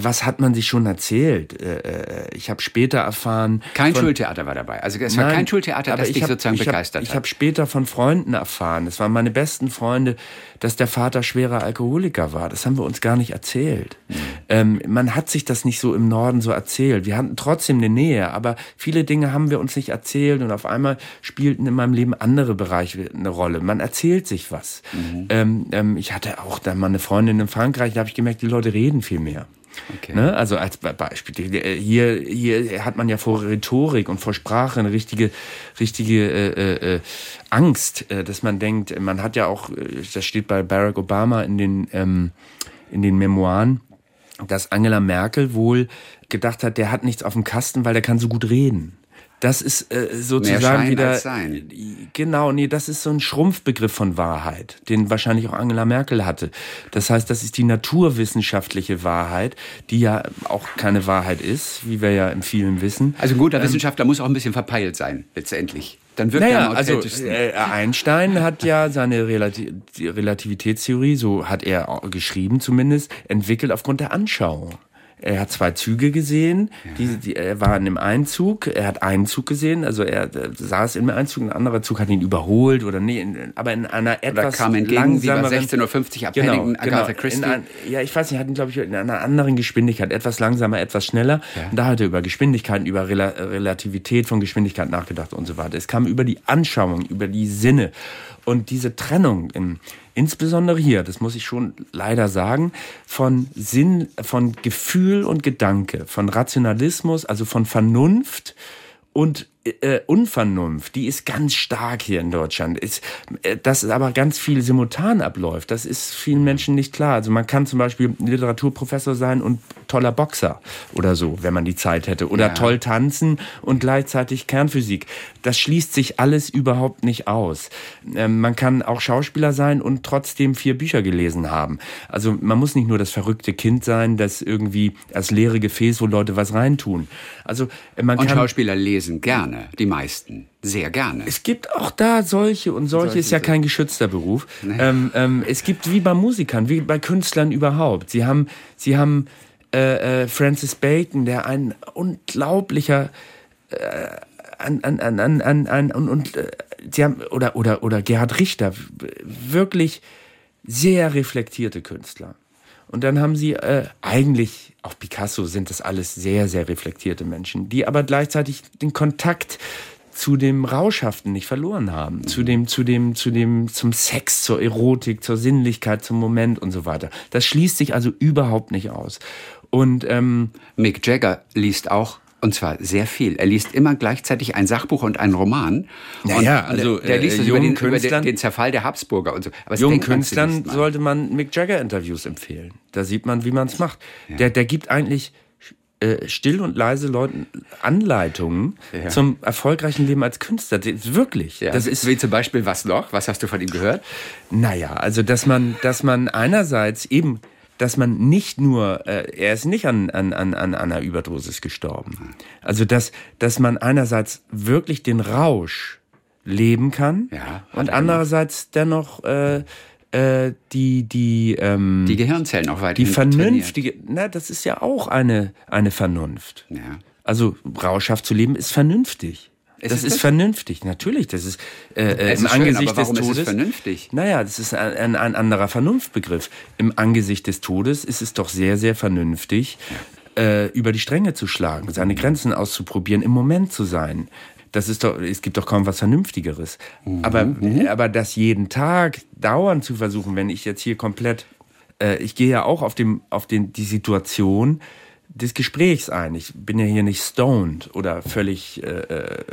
was hat man sich schon erzählt? Äh, äh, ich habe später erfahren. Kein von, Schultheater war dabei. Also es war nein, kein Schultheater, das dich hab, sozusagen ich begeistert hab, hat. Ich habe später von Freunden erfahren, das waren meine besten Freunde, dass der Vater schwerer Alkoholiker war. Das haben wir uns gar nicht erzählt. Mhm. Ähm, man hat sich das nicht so im Norden so erzählt. Wir hatten trotzdem eine Nähe, aber viele Dinge haben wir uns nicht erzählt und auf einmal spielten in meinem Leben andere Bereiche eine Rolle. Man erzählt sich was. Mhm. Ähm, ähm, ich hatte auch dann mal eine Freundin in Frankreich, da habe ich gemerkt, die Leute reden viel mehr. Okay. Ne? Also als Beispiel, hier, hier hat man ja vor Rhetorik und vor Sprache eine richtige, richtige äh, äh, Angst, äh, dass man denkt, man hat ja auch, äh, das steht bei Barack Obama in den, ähm, in den Memoiren, dass Angela Merkel wohl gedacht hat, der hat nichts auf dem Kasten, weil der kann so gut reden. Das ist äh, sozusagen wieder genau, nee, das ist so ein Schrumpfbegriff von Wahrheit, den wahrscheinlich auch Angela Merkel hatte. Das heißt, das ist die naturwissenschaftliche Wahrheit, die ja auch keine Wahrheit ist, wie wir ja in vielen wissen. Also ein guter ähm, Wissenschaftler muss auch ein bisschen verpeilt sein, letztendlich. Dann wird naja, er also äh, Einstein hat ja seine Relati Relativitätstheorie, so hat er geschrieben zumindest, entwickelt aufgrund der Anschauung. Er hat zwei Züge gesehen, ja. die, die, er war in einem Einzug, er hat einen Zug gesehen, also er, er saß im Einzug, ein anderer Zug hat ihn überholt oder nee, in, aber in einer etwas oder kam entgegen, langsameren... 16.50 Uhr genau, genau, Agatha Christie. Ein, ja, ich weiß nicht, hat ihn, glaube ich, in einer anderen Geschwindigkeit, etwas langsamer, etwas schneller. Ja. Und da hat er über Geschwindigkeiten, über Rel Relativität von Geschwindigkeit nachgedacht und so weiter. Es kam über die Anschauung, über die Sinne. Und diese Trennung im insbesondere hier, das muss ich schon leider sagen, von Sinn, von Gefühl und Gedanke, von Rationalismus, also von Vernunft und äh, Unvernunft, die ist ganz stark hier in Deutschland. Ist, äh, dass es aber ganz viel simultan abläuft, das ist vielen Menschen nicht klar. Also man kann zum Beispiel Literaturprofessor sein und toller Boxer oder so, wenn man die Zeit hätte. Oder ja. toll tanzen und gleichzeitig Kernphysik. Das schließt sich alles überhaupt nicht aus. Ähm, man kann auch Schauspieler sein und trotzdem vier Bücher gelesen haben. Also man muss nicht nur das verrückte Kind sein, das irgendwie als leere Gefäß, wo Leute was reintun. Also äh, man und kann Schauspieler lesen gerne gerne, die meisten. Sehr gerne. Es gibt auch da solche und solche, solche ist ja kein geschützter Beruf. Nee. Ähm, ähm, es gibt wie bei Musikern, wie bei Künstlern überhaupt. Sie haben, sie haben äh, äh, Francis Bacon, der ein unglaublicher äh, an, an, an, an, an, an und, und äh, sie haben oder oder oder Gerhard Richter wirklich sehr reflektierte Künstler. Und dann haben sie äh, eigentlich, auch Picasso sind das alles sehr, sehr reflektierte Menschen, die aber gleichzeitig den Kontakt zu dem Rauschhaften nicht verloren haben, zu dem, zu dem, zu dem, zum Sex, zur Erotik, zur Sinnlichkeit, zum Moment und so weiter. Das schließt sich also überhaupt nicht aus. Und ähm, Mick Jagger liest auch und zwar sehr viel. Er liest immer gleichzeitig ein Sachbuch und einen Roman. Naja, also der, der liest äh, über, den, über den, den, Zerfall der Habsburger und so. Aber jungen Künstlern sollte man Mick Jagger Interviews empfehlen. Da sieht man, wie man es macht. Ja. Der, der gibt eigentlich äh, still und leise Leuten Anleitungen ja. zum erfolgreichen Leben als Künstler. Wirklich. Ja. Das ist wie zum Beispiel was noch? Was hast du von ihm gehört? Naja, also dass man, dass man einerseits eben dass man nicht nur, äh, er ist nicht an, an, an, an einer Überdosis gestorben. Also dass, dass man einerseits wirklich den Rausch leben kann ja, und andererseits dennoch äh, äh, die die ähm, die Gehirnzellen auch weiter die vernünftige na das ist ja auch eine eine Vernunft ja. also rauschhaft zu leben ist vernünftig es das ist, ist vernünftig, natürlich. Das ist, äh, äh im schön, Angesicht des Todes. Ist es vernünftig? Naja, das ist ein, ein, anderer Vernunftbegriff. Im Angesicht des Todes ist es doch sehr, sehr vernünftig, äh, über die Stränge zu schlagen, seine Grenzen auszuprobieren, im Moment zu sein. Das ist doch, es gibt doch kaum was Vernünftigeres. Mhm. Aber, mhm. aber das jeden Tag dauernd zu versuchen, wenn ich jetzt hier komplett, äh, ich gehe ja auch auf dem, auf den, die Situation, des Gesprächs ein. Ich bin ja hier nicht stoned oder völlig, äh, äh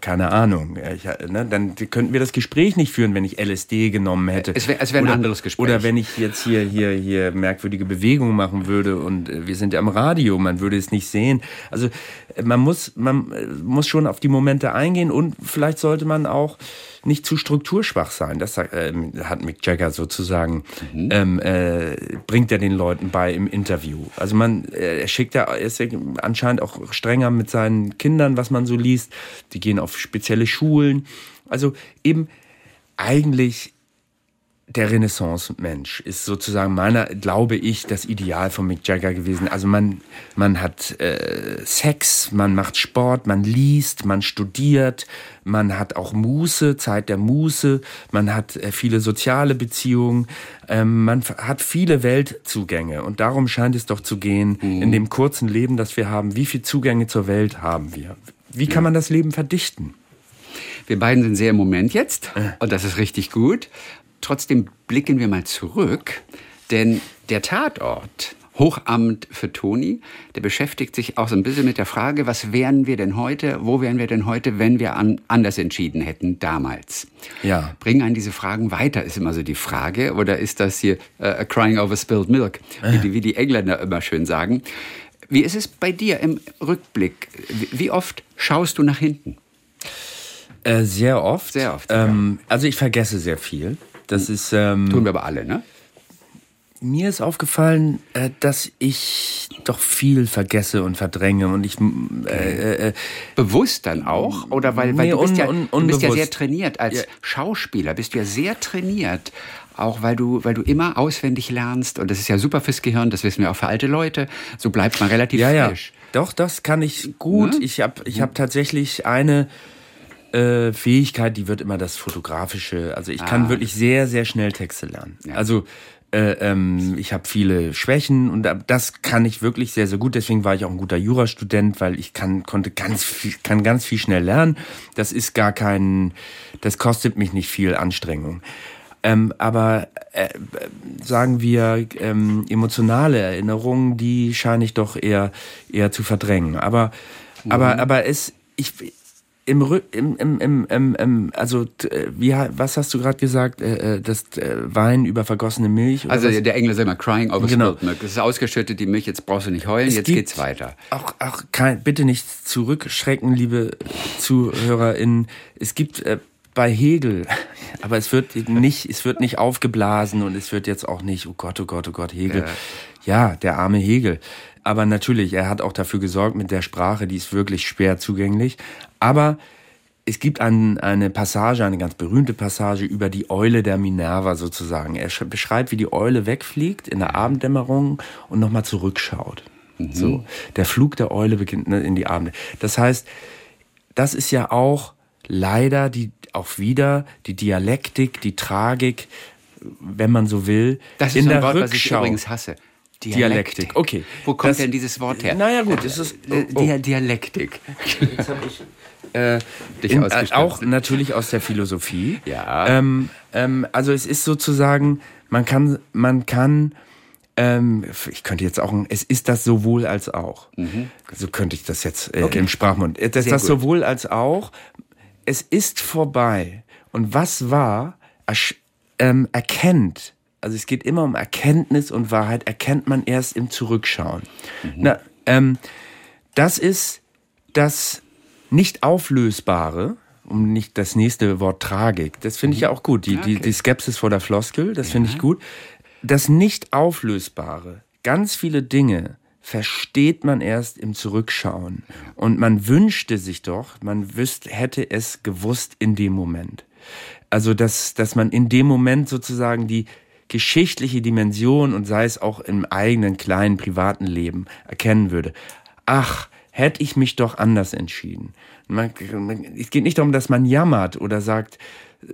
keine Ahnung. Ich, ne, dann könnten wir das Gespräch nicht führen, wenn ich LSD genommen hätte. Es wäre wär ein oder, anderes Gespräch. Oder wenn ich jetzt hier, hier, hier merkwürdige Bewegungen machen würde und äh, wir sind ja am Radio, man würde es nicht sehen. Also äh, man muss, man äh, muss schon auf die Momente eingehen und vielleicht sollte man auch nicht zu strukturschwach sein. Das äh, hat Mick Jagger sozusagen, mhm. ähm, äh, bringt er den Leuten bei im Interview. Also man, äh, er schickt er ist ja anscheinend auch strenger mit seinen Kindern, was man so liest. Die gehen auf spezielle Schulen. Also eben eigentlich der Renaissance-Mensch ist sozusagen meiner, glaube ich, das Ideal von Mick Jagger gewesen. Also man, man hat äh, Sex, man macht Sport, man liest, man studiert, man hat auch Muße, Zeit der Muße, man hat äh, viele soziale Beziehungen, ähm, man hat viele Weltzugänge. Und darum scheint es doch zu gehen, mhm. in dem kurzen Leben, das wir haben, wie viele Zugänge zur Welt haben wir? Wie kann man das Leben verdichten? Wir beiden sind sehr im Moment jetzt und das ist richtig gut. Trotzdem blicken wir mal zurück, denn der Tatort Hochamt für Toni, der beschäftigt sich auch so ein bisschen mit der Frage, was wären wir denn heute, wo wären wir denn heute, wenn wir an, anders entschieden hätten damals? Ja. Bringen einen diese Fragen weiter, ist immer so die Frage. Oder ist das hier uh, crying over spilled milk, wie die, wie die Engländer immer schön sagen. Wie ist es bei dir im Rückblick? Wie oft schaust du nach hinten? Äh, sehr oft. Sehr oft. Ähm, ja. Also ich vergesse sehr viel. Das ist. Ähm, Tun wir aber alle, ne? Mir ist aufgefallen, äh, dass ich doch viel vergesse und verdränge und ich äh, äh, bewusst dann auch oder weil, weil nee, du bist ja un, du bist ja sehr trainiert als ja. Schauspieler bist du ja sehr trainiert auch weil du weil du immer auswendig lernst und das ist ja super fürs Gehirn das wissen wir auch für alte Leute so bleibt man relativ ja, frisch ja. doch das kann ich gut ne? ich habe ich habe tatsächlich eine äh, Fähigkeit, die wird immer das Fotografische. Also ich kann ah. wirklich sehr, sehr schnell Texte lernen. Ja. Also äh, ähm, ich habe viele Schwächen und das kann ich wirklich sehr, sehr gut. Deswegen war ich auch ein guter Jurastudent, weil ich kann, konnte ganz viel, kann ganz viel schnell lernen. Das ist gar kein, das kostet mich nicht viel Anstrengung. Ähm, aber äh, sagen wir ähm, emotionale Erinnerungen, die scheine ich doch eher eher zu verdrängen. Aber mhm. aber aber es ich im, im, im, im, im, im also wie was hast du gerade gesagt äh, äh, das äh, Wein über vergossene Milch also was? der Engländer sagt immer crying over genau. spilled milk das ist ausgeschüttet die Milch jetzt brauchst du nicht heulen es jetzt geht's weiter auch auch kein, bitte nicht zurückschrecken liebe ZuhörerInnen es gibt äh, bei Hegel, aber es wird nicht, es wird nicht aufgeblasen und es wird jetzt auch nicht, oh Gott, oh Gott, oh Gott, Hegel. Ja, ja der arme Hegel. Aber natürlich, er hat auch dafür gesorgt mit der Sprache, die ist wirklich schwer zugänglich. Aber es gibt ein, eine Passage, eine ganz berühmte Passage über die Eule der Minerva sozusagen. Er beschreibt, wie die Eule wegfliegt in der Abenddämmerung und nochmal zurückschaut. Mhm. So, der Flug der Eule beginnt ne, in die Abend. Das heißt, das ist ja auch leider die, auch wieder die Dialektik, die Tragik, wenn man so will, das ist in der ein Wort, Rückschau. Was ich übrigens hasse. Dialektik. Okay. Wo kommt das, denn dieses Wort her? Naja, gut, es ist äh, oh, oh. Dialektik. Jetzt habe ich äh, in, äh, auch natürlich aus der Philosophie. Ja. Ähm, ähm, also es ist sozusagen, man kann, man kann, ähm, ich könnte jetzt auch, es ist das sowohl als auch. Mhm. So könnte ich das jetzt äh, okay. im Sprachmund. Es ist das gut. sowohl als auch. Es ist vorbei. Und was war, ähm, erkennt also es geht immer um Erkenntnis und Wahrheit, erkennt man erst im Zurückschauen. Mhm. Na, ähm, das ist das nicht auflösbare, um nicht das nächste Wort Tragik, das finde ich mhm. ja auch gut, die, okay. die, die Skepsis vor der Floskel, das ja. finde ich gut. Das nicht auflösbare, ganz viele Dinge versteht man erst im Zurückschauen. Und man wünschte sich doch, man wüsste, hätte es gewusst in dem Moment. Also, dass, dass man in dem Moment sozusagen die, geschichtliche Dimension und sei es auch im eigenen kleinen privaten Leben erkennen würde. Ach, hätte ich mich doch anders entschieden. Man, man, es geht nicht darum, dass man jammert oder sagt,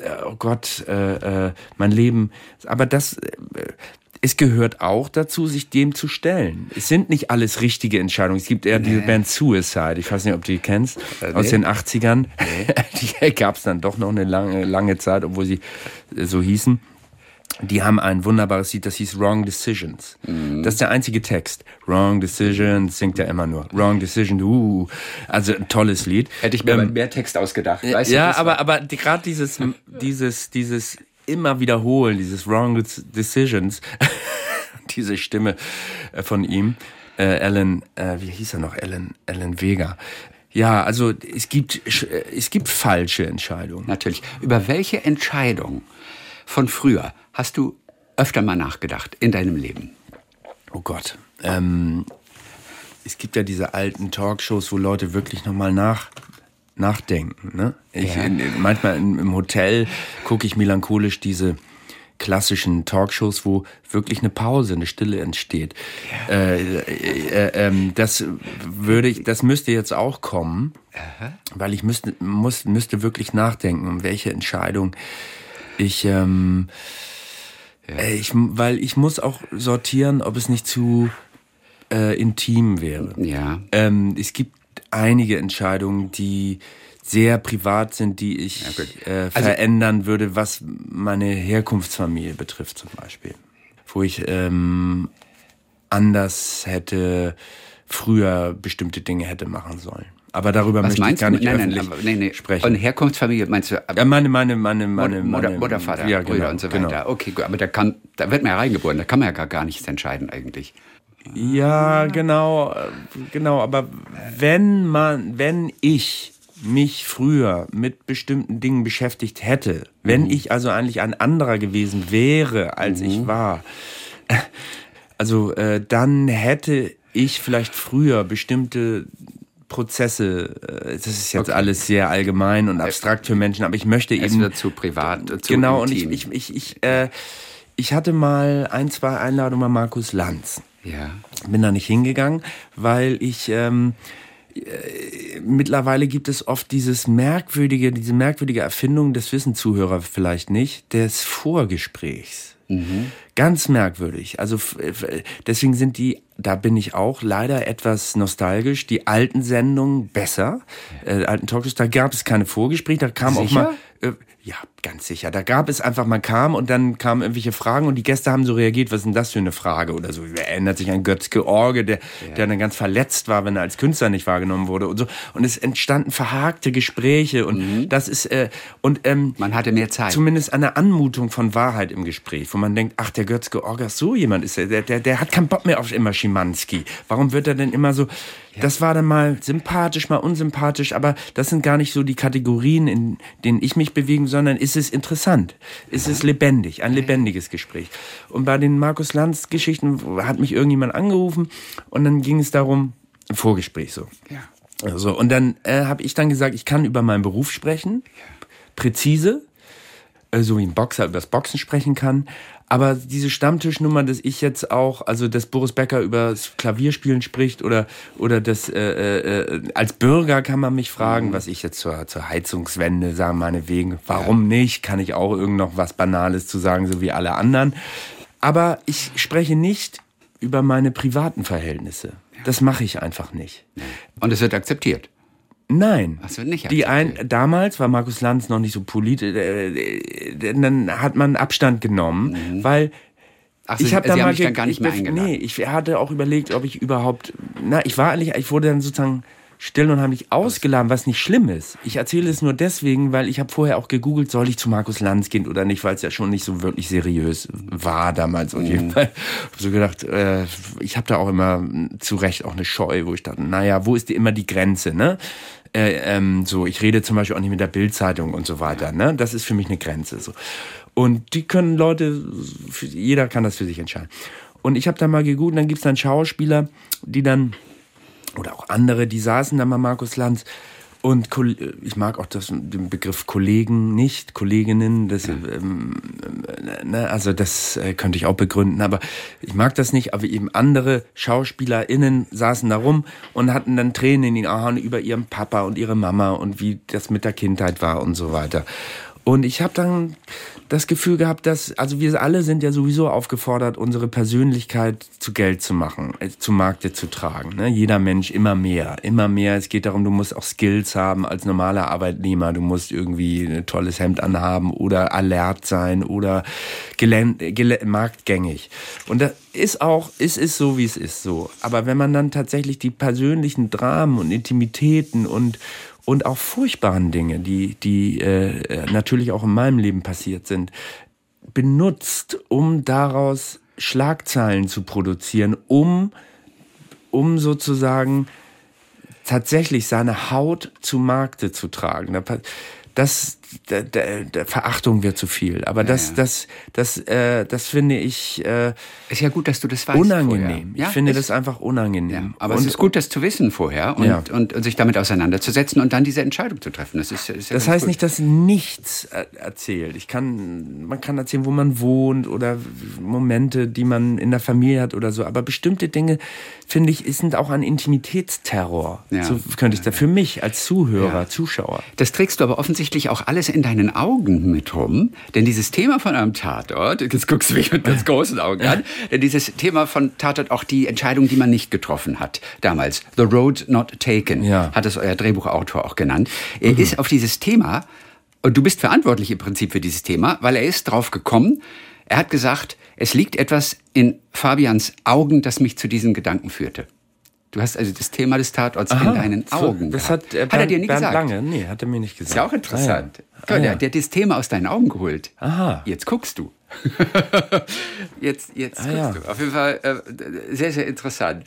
äh, oh Gott, äh, äh, mein Leben. Aber das, äh, es gehört auch dazu, sich dem zu stellen. Es sind nicht alles richtige Entscheidungen. Es gibt eher nee. diese Band Suicide. Ich weiß nicht, ob du die kennst. Äh, aus den 80ern. Nee. die gab es dann doch noch eine lange, lange Zeit, obwohl sie so hießen. Die haben ein wunderbares Lied, das hieß Wrong Decisions. Mm. Das ist der einzige Text. Wrong Decisions singt er immer nur. Wrong Decision, uh. Also ein tolles Lied. Hätte ich mir ähm, mehr Text ausgedacht. Weißt ja, aber, aber gerade dieses, dieses, dieses immer wiederholen, dieses Wrong Decisions, diese Stimme äh, von ihm, äh, Alan, äh, wie hieß er noch? Alan, Alan Vega. Ja, also es gibt, es gibt falsche Entscheidungen. Natürlich. Über welche Entscheidung von früher hast du öfter mal nachgedacht in deinem Leben? Oh Gott. Ähm, es gibt ja diese alten Talkshows, wo Leute wirklich nochmal nach, nachdenken. Ne? Ich, ja. in, manchmal in, im Hotel gucke ich melancholisch diese klassischen Talkshows, wo wirklich eine Pause, eine Stille entsteht. Ja. Äh, äh, äh, das würde ich, das müsste jetzt auch kommen, Aha. weil ich müsste, muss, müsste wirklich nachdenken, um welche Entscheidung ich, ähm, ja. Äh, ich, weil ich muss auch sortieren, ob es nicht zu äh, intim wäre. Ja. Ähm, es gibt einige Entscheidungen, die sehr privat sind, die ich ja, äh, also, verändern würde, was meine Herkunftsfamilie betrifft zum Beispiel. Wo ich ähm, anders hätte früher bestimmte Dinge hätte machen sollen. Aber darüber was möchte ich gar nicht nein, öffentlich nein, nein, nein, sprechen. Und Herkunftsfamilie meinst du? Ja, meine, meine, meine, meine, Mutter, Mutter Vater, ja, genau, Brüder und so weiter. Genau. Okay, gut. Aber da kann, da wird man ja reingeboren. Da kann man ja gar, gar nichts entscheiden eigentlich. Ja, genau, äh, genau. Aber wenn man, wenn ich mich früher mit bestimmten Dingen beschäftigt hätte, wenn mhm. ich also eigentlich ein anderer gewesen wäre, als mhm. ich war, also äh, dann hätte ich vielleicht früher bestimmte Prozesse, äh, das ist jetzt okay. alles sehr allgemein und abstrakt für Menschen, aber ich möchte eben. Es wird zu privat, zu Genau, intim. und ich, ich, ich, ich, äh, ich hatte mal ein, zwei Einladungen bei Markus Lanz. Ja. Bin da nicht hingegangen, weil ich ähm, äh, mittlerweile gibt es oft dieses merkwürdige, diese merkwürdige Erfindung, das wissen Zuhörer vielleicht nicht, des Vorgesprächs. Mhm. Ganz merkwürdig. Also deswegen sind die, da bin ich auch leider etwas nostalgisch, die alten Sendungen besser. Äh, alten Talkshows, da gab es keine Vorgespräche, da kam Sicher? auch mal. Äh, ja, ganz sicher. Da gab es einfach, man kam und dann kamen irgendwelche Fragen und die Gäste haben so reagiert, was ist denn das für eine Frage oder so. Erinnert sich an Götz George, der, ja. der dann ganz verletzt war, wenn er als Künstler nicht wahrgenommen wurde und so. Und es entstanden verhakte Gespräche und mhm. das ist, äh, und, ähm, Man hatte mehr Zeit. Zumindest eine Anmutung von Wahrheit im Gespräch, wo man denkt, ach, der Götz George, so jemand ist er, der, der, der hat keinen Bock mehr auf immer Schimanski. Warum wird er denn immer so, das war dann mal sympathisch, mal unsympathisch, aber das sind gar nicht so die Kategorien, in denen ich mich bewegen, sondern ist es interessant, ist es lebendig, ein lebendiges Gespräch. Und bei den Markus Lanz Geschichten hat mich irgendjemand angerufen und dann ging es darum, ein Vorgespräch so. Ja. Also, und dann äh, habe ich dann gesagt, ich kann über meinen Beruf sprechen, präzise, äh, so wie ein Boxer über das Boxen sprechen kann, aber diese Stammtischnummer, dass ich jetzt auch, also dass Boris Becker über das Klavierspielen spricht oder oder das äh, äh, als Bürger kann man mich fragen, was ich jetzt zur, zur Heizungswende sagen, meinetwegen, warum ja. nicht? Kann ich auch irgend noch was Banales zu sagen, so wie alle anderen. Aber ich spreche nicht über meine privaten Verhältnisse. Das mache ich einfach nicht. Und es wird akzeptiert. Nein. Was wird nicht Die ein, damals war Markus Lanz noch nicht so politisch, äh, äh, dann hat man Abstand genommen, mhm. weil Ach, ich habe da mal dann gar nicht mehr eingeladen. Nee, ich hatte auch überlegt, ob ich überhaupt, na, ich war eigentlich, ich wurde dann sozusagen still und heimlich ausgeladen, was nicht schlimm ist. Ich erzähle es nur deswegen, weil ich habe vorher auch gegoogelt, soll ich zu Markus Lanz gehen oder nicht, weil es ja schon nicht so wirklich seriös war damals auf jeden mhm. Fall. Hab so gedacht, äh, ich habe da auch immer zu Recht auch eine Scheu, wo ich dachte, naja, wo ist die immer die Grenze, ne? Äh, ähm, so, ich rede zum Beispiel auch nicht mit der Bildzeitung und so weiter. Ne? Das ist für mich eine Grenze. So. Und die können Leute, jeder kann das für sich entscheiden. Und ich habe da mal gegoogelt, dann gibt es dann Schauspieler, die dann, oder auch andere, die saßen dann mal Markus Lanz und ich mag auch das, den Begriff Kollegen nicht, Kolleginnen, das, ähm, äh, ne, also das äh, könnte ich auch begründen, aber ich mag das nicht, aber eben andere SchauspielerInnen saßen da rum und hatten dann Tränen in den Augen über ihren Papa und ihre Mama und wie das mit der Kindheit war und so weiter. Und ich habe dann das Gefühl gehabt, dass, also wir alle sind ja sowieso aufgefordert, unsere Persönlichkeit zu Geld zu machen, äh, zu Markte zu tragen. Ne? Jeder Mensch immer mehr, immer mehr. Es geht darum, du musst auch Skills haben als normaler Arbeitnehmer. Du musst irgendwie ein tolles Hemd anhaben oder alert sein oder marktgängig. Und das ist auch, es ist so, wie es ist so. Aber wenn man dann tatsächlich die persönlichen Dramen und Intimitäten und, und auch furchtbaren Dinge, die, die äh, natürlich auch in meinem Leben passiert sind, benutzt, um daraus Schlagzeilen zu produzieren, um, um sozusagen tatsächlich seine Haut zu Markte zu tragen. Das, der, der, der Verachtung wird zu viel. Aber ja, das, ja. das, das, äh, das finde ich äh, ist ja gut, dass du das weißt. Unangenehm. Ja, ich finde das einfach unangenehm. Ja, aber und, es ist gut, das zu wissen vorher und, ja. und, und, sich damit auseinanderzusetzen und dann diese Entscheidung zu treffen. Das ist, ist Das heißt gut. nicht, dass nichts erzählt. Ich kann, man kann erzählen, wo man wohnt oder Momente, die man in der Familie hat oder so. Aber bestimmte Dinge finde ich, sind auch ein Intimitätsterror. So könnte ich da für mich als Zuhörer, Zuschauer. Das trägst du aber offensichtlich auch alles in deinen Augen mit rum, denn dieses Thema von einem Tatort, jetzt guckst du mich mit ganz großen Augen an, denn dieses Thema von Tatort auch die Entscheidung, die man nicht getroffen hat damals, The Road Not Taken, ja. hat es euer Drehbuchautor auch genannt. Er mhm. ist auf dieses Thema, und du bist verantwortlich im Prinzip für dieses Thema, weil er ist drauf gekommen, er hat gesagt, es liegt etwas in Fabians Augen, das mich zu diesen Gedanken führte. Du hast also das Thema des Tatorts Aha, in deinen Augen. Das hat, äh, hat er dir nie Bernd gesagt? Lange? Nee, hat er mir nicht gesagt. Ist ja auch interessant. Ah, ja. Der, der hat das Thema aus deinen Augen geholt. Aha. Jetzt guckst du. jetzt jetzt ah, guckst ja. du. Auf jeden Fall äh, sehr, sehr interessant.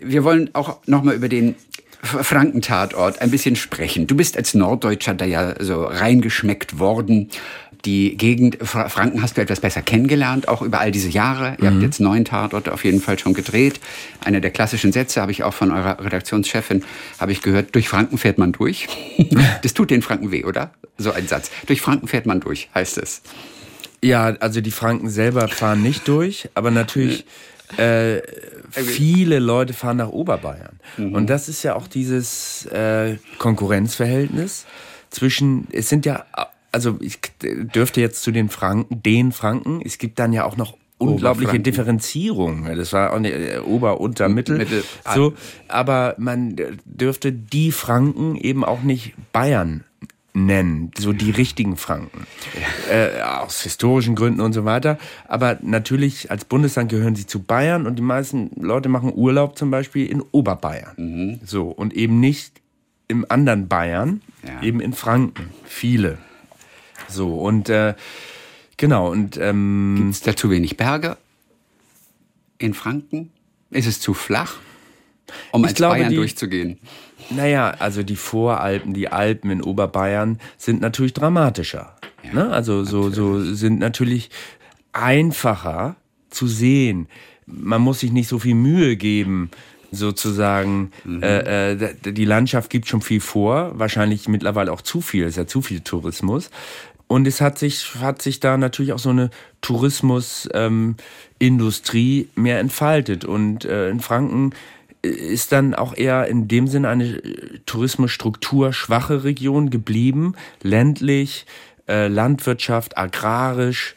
Wir wollen auch nochmal über den Frankentatort ein bisschen sprechen. Du bist als Norddeutscher da ja so reingeschmeckt worden die Gegend Franken hast du etwas besser kennengelernt, auch über all diese Jahre. Ihr mhm. habt jetzt neun Tatorte auf jeden Fall schon gedreht. Einer der klassischen Sätze habe ich auch von eurer Redaktionschefin, habe ich gehört, durch Franken fährt man durch. das tut den Franken weh, oder? So ein Satz. Durch Franken fährt man durch, heißt es. Ja, also die Franken selber fahren nicht durch, aber natürlich äh, viele Leute fahren nach Oberbayern. Mhm. Und das ist ja auch dieses äh, Konkurrenzverhältnis zwischen, es sind ja also ich dürfte jetzt zu den Franken, den Franken, es gibt dann ja auch noch unglaubliche Differenzierung. Das war auch nicht, äh, Ober, Unter, Mittel. Mittel. So, aber man dürfte die Franken eben auch nicht Bayern nennen, so die richtigen Franken. Äh, aus historischen Gründen und so weiter. Aber natürlich als Bundesland gehören sie zu Bayern und die meisten Leute machen Urlaub zum Beispiel in Oberbayern. Mhm. So, und eben nicht im anderen Bayern, ja. eben in Franken. Viele. So, und äh, genau, und ähm, gibt es da zu wenig Berge in Franken? Ist es zu flach, um als glaube, Bayern die, durchzugehen? Naja, also die Voralpen, die Alpen in Oberbayern sind natürlich dramatischer. Ja, ne? Also so, so sind natürlich einfacher zu sehen. Man muss sich nicht so viel Mühe geben, sozusagen. Mhm. Äh, äh, die Landschaft gibt schon viel vor, wahrscheinlich mittlerweile auch zu viel, ist ja zu viel Tourismus. Und es hat sich, hat sich da natürlich auch so eine Tourismusindustrie ähm, mehr entfaltet. Und äh, in Franken äh, ist dann auch eher in dem Sinne eine äh, Tourismusstruktur schwache Region geblieben, ländlich, äh, Landwirtschaft, agrarisch.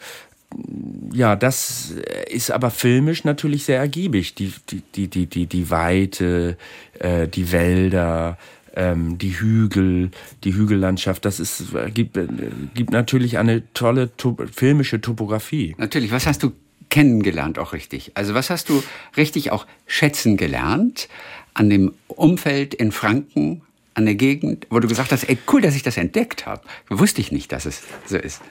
Ja, das ist aber filmisch natürlich sehr ergiebig. Die, die, die, die, die, die Weite, äh, die Wälder, ähm, die Hügel, die Hügellandschaft, das ist, gibt, äh, gibt natürlich eine tolle to filmische Topografie. Natürlich, was hast du kennengelernt auch richtig? Also was hast du richtig auch schätzen gelernt an dem Umfeld in Franken, an der Gegend, wo du gesagt hast, ey, cool, dass ich das entdeckt habe. Wusste ich nicht, dass es so ist.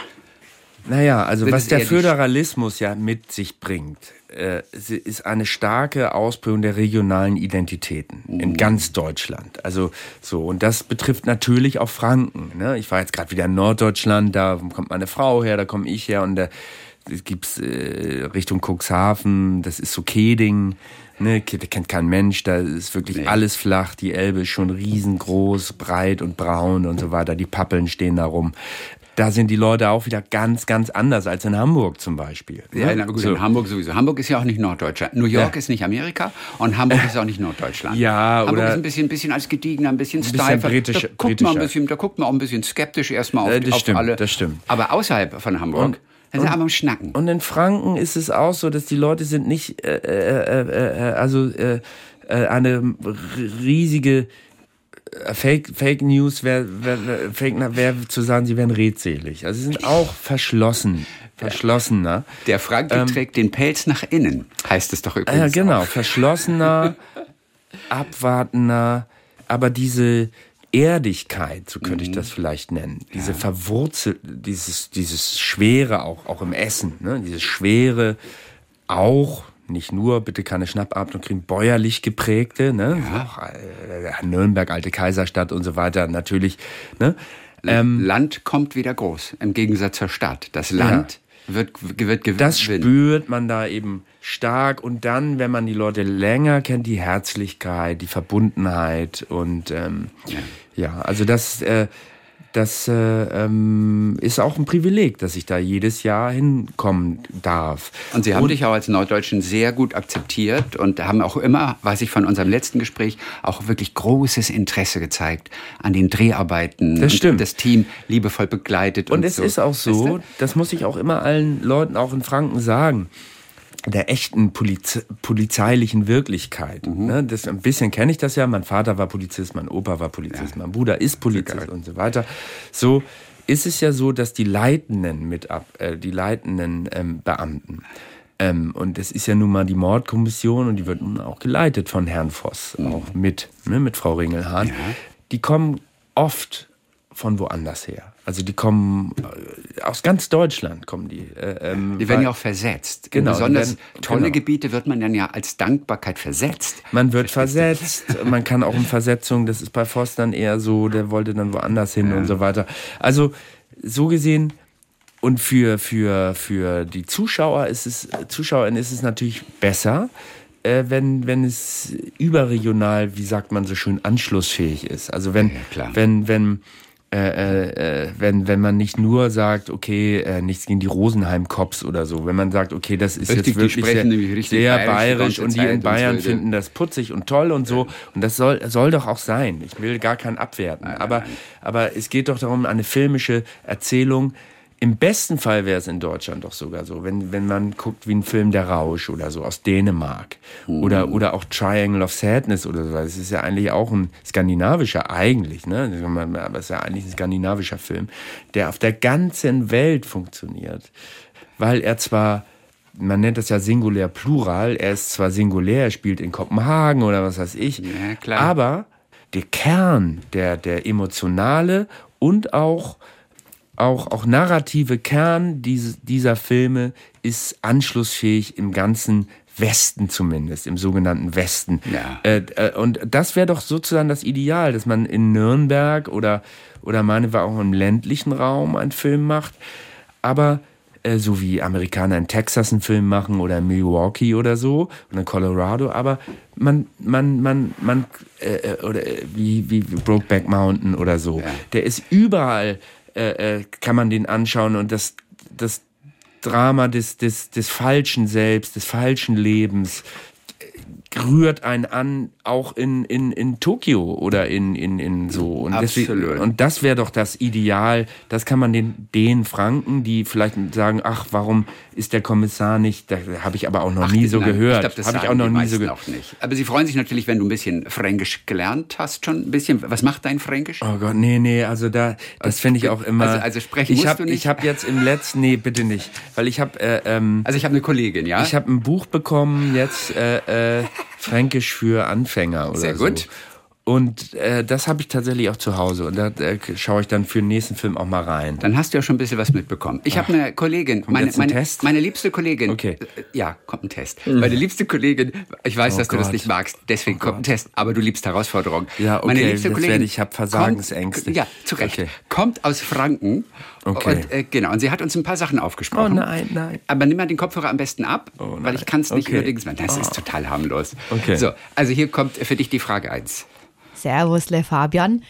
Naja, also was der Föderalismus ja mit sich bringt, äh, ist eine starke Ausprägung der regionalen Identitäten mhm. in ganz Deutschland. Also so, und das betrifft natürlich auch Franken. Ne? Ich war jetzt gerade wieder in Norddeutschland, da kommt meine Frau her, da komme ich her und da gibt's äh, Richtung Cuxhaven, das ist so Keding. Ne, kennt kein Mensch, da ist wirklich nee. alles flach, die Elbe ist schon riesengroß, breit und braun und so weiter, die Pappeln stehen da rum. Da sind die Leute auch wieder ganz, ganz anders als in Hamburg zum Beispiel. Ja, na gut, so. in Hamburg sowieso. Hamburg ist ja auch nicht Norddeutschland. New York Ja. ist nicht Amerika und Hamburg ist auch nicht Norddeutschland. Ja, Hamburg oder- ist ein bisschen, bisschen als gediegener, ein bisschen bisschen steifer. britisch- da, guckt man ein bisschen, da guckt man auch ein bisschen skeptisch erstmal auf, Äh, das auf stimmt, alle. das stimmt. Aber außerhalb von Hamburg, Und- da sind wir am Schnacken. Und in Franken ist es auch so, dass die Leute sind nicht, äh, äh, äh, äh, also äh, äh, eine riesige äh, Fake, Fake News wäre wär, wär, wär zu sagen, sie wären redselig. Also sie sind auch verschlossen, verschlossener. Der Franke trägt den Pelz nach innen, heißt es doch Ähm, übrigens. ja, genau, auch. verschlossener, abwartender, aber diese Erdigkeit, so könnte ich das vielleicht nennen, diese verwurzelt, dieses, dieses Schwere auch, auch im Essen, ne? dieses Schwere auch, nicht nur, bitte keine Schnappatmung kriegen, bäuerlich geprägte, ne? Auch, äh, Nürnberg, alte Kaiserstadt und so weiter, natürlich, ne? Ähm, Land kommt wieder groß, im Gegensatz zur Stadt. Das Land wird, wird gewinnen. Das spürt man da eben stark und dann, wenn man die Leute länger kennt, die Herzlichkeit, die Verbundenheit und ähm, ja. also das, äh, das äh, ähm, ist auch ein Privileg, dass ich da jedes Jahr hinkommen darf. Und Sie haben dich auch als Norddeutschen sehr gut akzeptiert und haben auch immer, weiß ich von unserem letzten Gespräch, auch wirklich großes Interesse gezeigt an den Dreharbeiten. Das und stimmt. Das Team liebevoll begleitet. Und, Und es so. ist auch so, das muss ich auch immer allen Leuten auch in Franken sagen, der echten Poliz polizeilichen Wirklichkeit. Mhm. Ne, das, ein bisschen kenne ich das ja. Mein Vater war Polizist, mein Opa war Polizist, mein Bruder ist Polizist und so weiter. So ist es ja so, dass die leitenden mit ab, äh, die leitenden ähm, Beamten ähm, und es ist ja nun mal die Mordkommission und die wird nun auch geleitet von Herrn Voss, Mhm. auch mit, ne, mit Frau Ringelhahn. Die kommen oft von woanders her. Also die kommen äh, aus ganz Deutschland kommen die. Äh, ähm, Die werden ja auch versetzt. Genau, In besonders werden- tolle genau. Gebiete wird man dann ja als Dankbarkeit versetzt. Man wird versetzt, man kann auch um Versetzung, das ist bei Voss dann eher so, der wollte dann woanders hin und so weiter. Also so gesehen und für, für, für die Zuschauer ist es, ZuschauerInnen ist es natürlich besser, äh, wenn, wenn es überregional, wie sagt man so schön, anschlussfähig ist. Also wenn, klar. wenn, wenn, äh, äh, wenn, wenn man nicht nur sagt, okay, äh, nichts gegen die Rosenheim-Cops oder so, wenn man sagt, okay, das ist Richtig, jetzt wirklich sehr, sehr bayerisch bayerisch und die in Bayern so, finden das putzig und toll und so. Und das soll, soll doch auch sein. Ich will gar kein abwerten. aber, aber es geht doch darum, eine filmische Erzählung. Im besten Fall wäre es in Deutschland doch sogar so, wenn, wenn man guckt wie ein Film Der Rausch oder so aus Dänemark. Oder, oder auch Triangle of Sadness oder so. Das ist ja eigentlich auch ein skandinavischer, eigentlich, ne? Aber es ist ja eigentlich ein skandinavischer Film, der auf der ganzen Welt funktioniert. Weil er zwar man nennt das ja singulär plural. Er ist zwar singulär, er spielt in Kopenhagen oder was weiß ich, Ja, aber der Kern, der, der emotionale und auch, auch, auch narrative Kern dieses, dieser Filme ist anschlussfähig im ganzen Westen zumindest, im sogenannten Westen. Ja. Äh, äh, und das wäre doch sozusagen das Ideal, dass man in Nürnberg oder, oder meinetwegen auch im ländlichen Raum einen Film macht, aber äh, so wie Amerikaner in Texas einen Film machen oder in Milwaukee oder so oder in Colorado, aber man, man, man, man, äh, äh, oder äh, wie, wie wie Brokeback Mountain oder so, der ist überall, äh, äh, kann man den anschauen und das, das Drama des, des, des falschen Selbst, des falschen Lebens äh, rührt einen an, auch in, in, in Tokio oder in, in, in so. Und, deswegen, und das wäre doch das Ideal. Das kann man den, den Franken, die vielleicht sagen, ach, warum ist der Kommissar nicht, da habe ich aber auch noch nie so Nein, gehört. Ich glaube, das habe ich auch noch nie so gehört. Aber sie freuen sich natürlich, wenn du ein bisschen Fränkisch gelernt hast, schon ein bisschen. Was macht dein Fränkisch? Oh Gott, nee, nee, also da, das finde ich auch immer. Also- also sprechen ich musst hab, du nicht? Ich habe jetzt im letzten, nee, bitte nicht, weil ich habe, äh, ähm, Also ich habe eine Kollegin, ja? ich habe ein Buch bekommen jetzt, äh, äh, Fränkisch für Anfänger oder Sehr so. Und äh, das habe ich tatsächlich auch zu Hause und da äh, schaue ich dann für den nächsten Film auch mal rein. Dann hast du ja schon ein bisschen was mitbekommen. Ich habe eine Kollegin, meine, meine, Test? meine liebste Kollegin. Okay. Äh, Ja, kommt ein Test. Meine liebste Kollegin, ich weiß, Oh dass du das Gott. nicht magst, deswegen kommt ein Test, aber du liebst Herausforderungen. Ja, okay, meine liebste Kollegin werde ich- ich hab Versagensängste. Kommt, ja, zu Recht. Okay. Kommt aus Franken. Okay. Und, äh, genau, und sie hat uns ein paar Sachen aufgesprochen. Oh nein, nein. Aber nimm mal den Kopfhörer am besten ab, Oh weil ich kann es nicht Okay. überlegen. Das ist total harmlos. Okay. So, also hier kommt für dich die Frage 1. Servus, Le Fabian.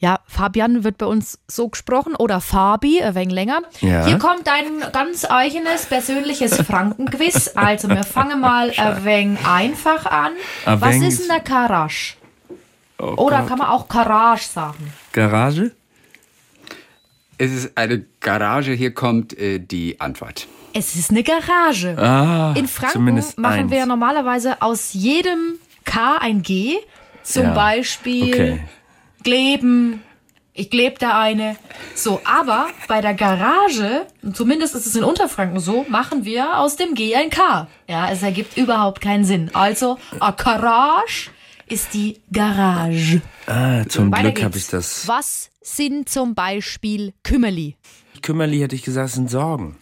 Ja, Fabian wird bei uns so gesprochen oder Fabi, ein wenig länger. Ja. Hier kommt ein ganz eigenes persönliches Frankenquiz. Also wir fangen mal ein wenig einfach an. Ein Was wenig- ist denn eine Garage? Oh Oder Gott. kann man auch Garage sagen? Garage? Es ist eine Garage, hier kommt äh, die Antwort. Es ist eine Garage. Ah, In Franken machen eins. wir normalerweise aus jedem K ein G. Zum Ja, Beispiel okay. Gleben. Ich kleb da eine. So, aber bei der Garage, zumindest ist es in Unterfranken so, machen wir aus dem G ein K. Ja, es ergibt überhaupt keinen Sinn. Also, a Garage ist die Garage. Ah, zum Weiter Glück habe ich das. Was sind zum Beispiel Kümmerli? Kümmerli hätte ich gesagt, sind Sorgen.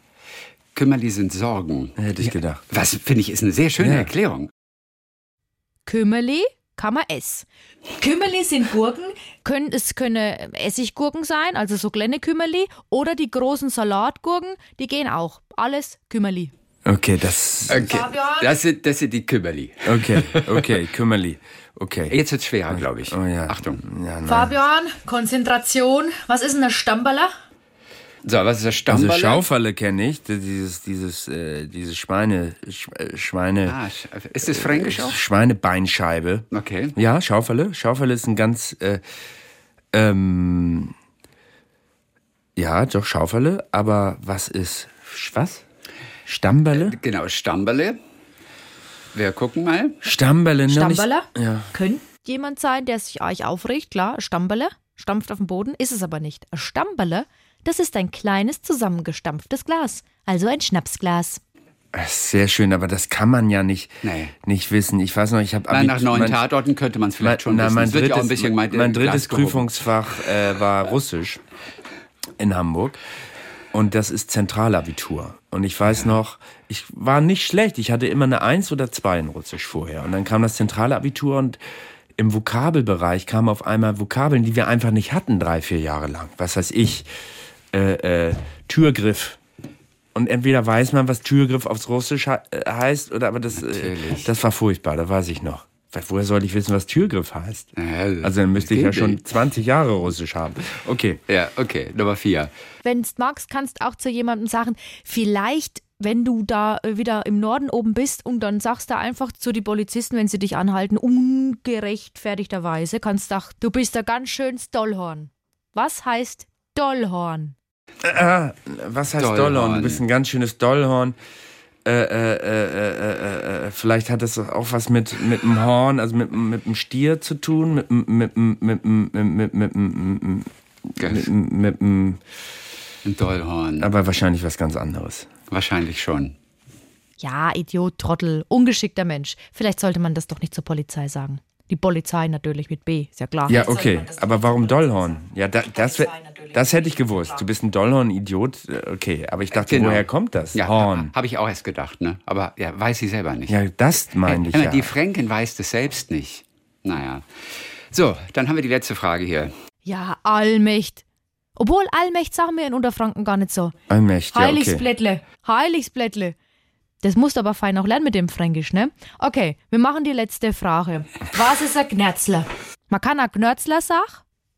Kümmerli sind Sorgen. Hätte ich gedacht. Was finde ich ist eine sehr schöne Ja. Erklärung. Kümmerli kann man essen. Kümmerli sind Gurken, können, es können Essiggurken sein, also so kleine Kümmerli, oder die großen Salatgurken, die gehen auch. Alles Kümmerli. Okay, das. Okay. Fabian? Das sind, das sind die Kümmerli. Okay, okay, Kümmerli. Okay. Jetzt wird schwerer, glaube ich. Oh ja. Achtung. Ja. Fabian, Konzentration. Was ist denn ein Stamperler? So, was ist das Also Stammballer? Schaufalle kenne ich, dieses, dieses, äh, diese Schweine, Sch- äh, Schweine, ah, ist das fränkisch auch? Schweinebeinscheibe. Okay. Ja, Schaufalle. Schaufalle ist ein ganz, äh, ähm, ja, doch Schaufalle. Aber was ist, was? Stammbälle? Genau, Stammballe. Wir gucken mal. Stammbälle, noch nicht- Stamperler? Ja. Könnte jemand sein, der sich euch aufregt, klar, Stamperler, stampft auf den Boden, ist es aber nicht. Stamperler, das ist ein kleines zusammengestampftes Glas, also ein Schnapsglas. Sehr schön, aber das kann man ja nicht, Nee. nicht wissen. Ich weiß noch, ich habe Nein, nach neun Tatorten könnte man es vielleicht schon na, wissen. mein Es wird ja auch drittes, ein bisschen äh, mein drittes Glas gehoben. Prüfungsfach äh, war Russisch in Hamburg. Und das ist Zentralabitur. Und ich weiß noch, ich war nicht schlecht. Ich hatte immer eine Eins oder zwei in Russisch vorher. Und dann kam das Zentralabitur und im Vokabelbereich kamen auf einmal Vokabeln, die wir einfach nicht hatten, drei, vier Jahre lang. Was weiß ich, äh, äh, Türgriff. Und entweder weiß man, was Türgriff aufs Russisch äh, heißt, oder aber das, äh, Natürlich. das war furchtbar, da weiß ich noch. Weil Woher soll ich wissen, was Türgriff heißt? Ja, Also dann müsste ich ja schon nicht. 20 Jahre Russisch haben. Okay. Ja, okay, Nummer vier. Wenn du magst, kannst auch zu jemandem sagen, vielleicht, wenn du da wieder im Norden oben bist und dann sagst du einfach zu die Polizisten, wenn sie dich anhalten, ungerechtfertigterweise, kannst du sagen, du bist ein ganz schönes Dollhorn. Was heißt Dollhorn? Ah, was heißt Dollhorn. Dollhorn? Du bist ein ganz schönes Dollhorn. Äh, äh, äh, äh, äh, äh, vielleicht hat das auch was mit, mit dem Horn, also mit, mit dem Stier zu tun, mit, mit, mit, mit, mit, mit, mit, mit, mit, mit, mit, Ein Dollhorn. aber wahrscheinlich was ganz anderes. Wahrscheinlich schon. Ja, Idiot, Trottel, ungeschickter Mensch. Vielleicht sollte man das doch nicht zur Polizei sagen. Die Polizei natürlich mit B, ist ja klar. Ja, okay. Aber warum Dollhorn? Ja, da, das, wär- das hätte ich gewusst. Du bist ein Dollhorn-Idiot. Äh, Okay, aber ich dachte, Genau. woher kommt das? Ja, Horn. habe ich auch erst gedacht, ne? Aber ja, weiß sie selber nicht. Ja, das meine ich Hey, ja. Die Fränkin weiß das selbst nicht. Naja. So, dann haben wir die letzte Frage hier. Ja, Allmächt. Obwohl, Allmächt sagen wir in Unterfranken gar nicht so. Allmächt, ja, okay. Heiligsblättle. Heiligsblättle. Das musst du aber fein auch lernen mit dem Fränkisch, ne? Okay, wir machen die letzte Frage. Was ist ein Gnärzler? Man kann ein Gnörzler sagen,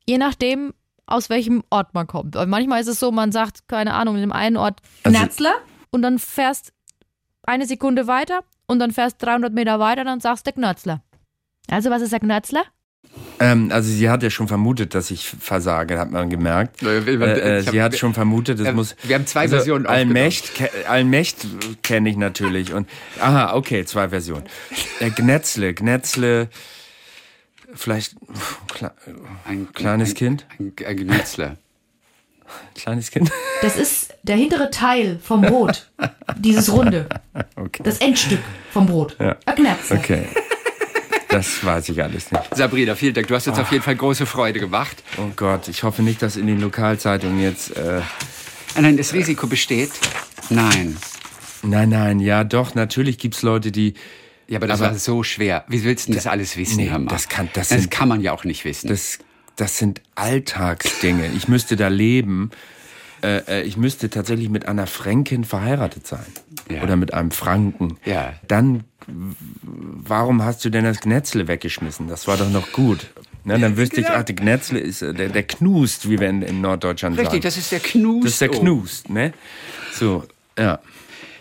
je nachdem, aus welchem Ort man kommt. Weil manchmal ist es so, man sagt, keine Ahnung, in dem einen Ort Also- Gnärzler und dann fährst eine Sekunde weiter und dann fährst 300 Meter weiter, dann sagst du Gnörzler. Also, was ist ein Gnörzler? Ähm, also sie hat ja schon vermutet, dass ich versage, hat man gemerkt. Äh, Äh, hab- sie hat schon vermutet, es äh, muss. wir haben zwei also Versionen Allmächt, Allmächt kenne ich natürlich. Und aha, okay, zwei Versionen. Äh, Gnetzle, Gnetzle, vielleicht kle Ein kleines ein, Kind, Ein, ein Gnützler. kleines Kind. Das ist der hintere Teil vom Brot. Dieses Runde. Okay, Das Endstück vom Brot. Ja. Ein Gnärzler. okay. Das weiß ich alles nicht. Sabrina, vielen Dank. Du hast uns auf jeden Fall große Freude gemacht. Oh Gott, ich hoffe nicht, dass in den Lokalzeitungen jetzt. Äh, Ah, Nein, das Risiko besteht. Nein. nein, nein, ja, doch. Natürlich gibt's Leute, die. Ja, aber das Aber- war so schwer. Wie willst du das alles wissen, Nee, Herr Mack? das kann- das das sind- kann man ja auch nicht wissen. Das, das sind Alltagsdinge. Ich müsste da leben. Äh, äh, ich müsste tatsächlich mit einer Fränkin verheiratet sein. Ja. Oder mit einem Franken. Ja. Dann, warum hast du denn das Gnetzle weggeschmissen? Das war doch noch gut. Na, dann wüsste ich, ach, der Gnetzle ist äh, der, der Knust, wie wir in, in Norddeutschland Richtig, sagen. das ist der Knust. Das ist der Knust, ne? So, ja.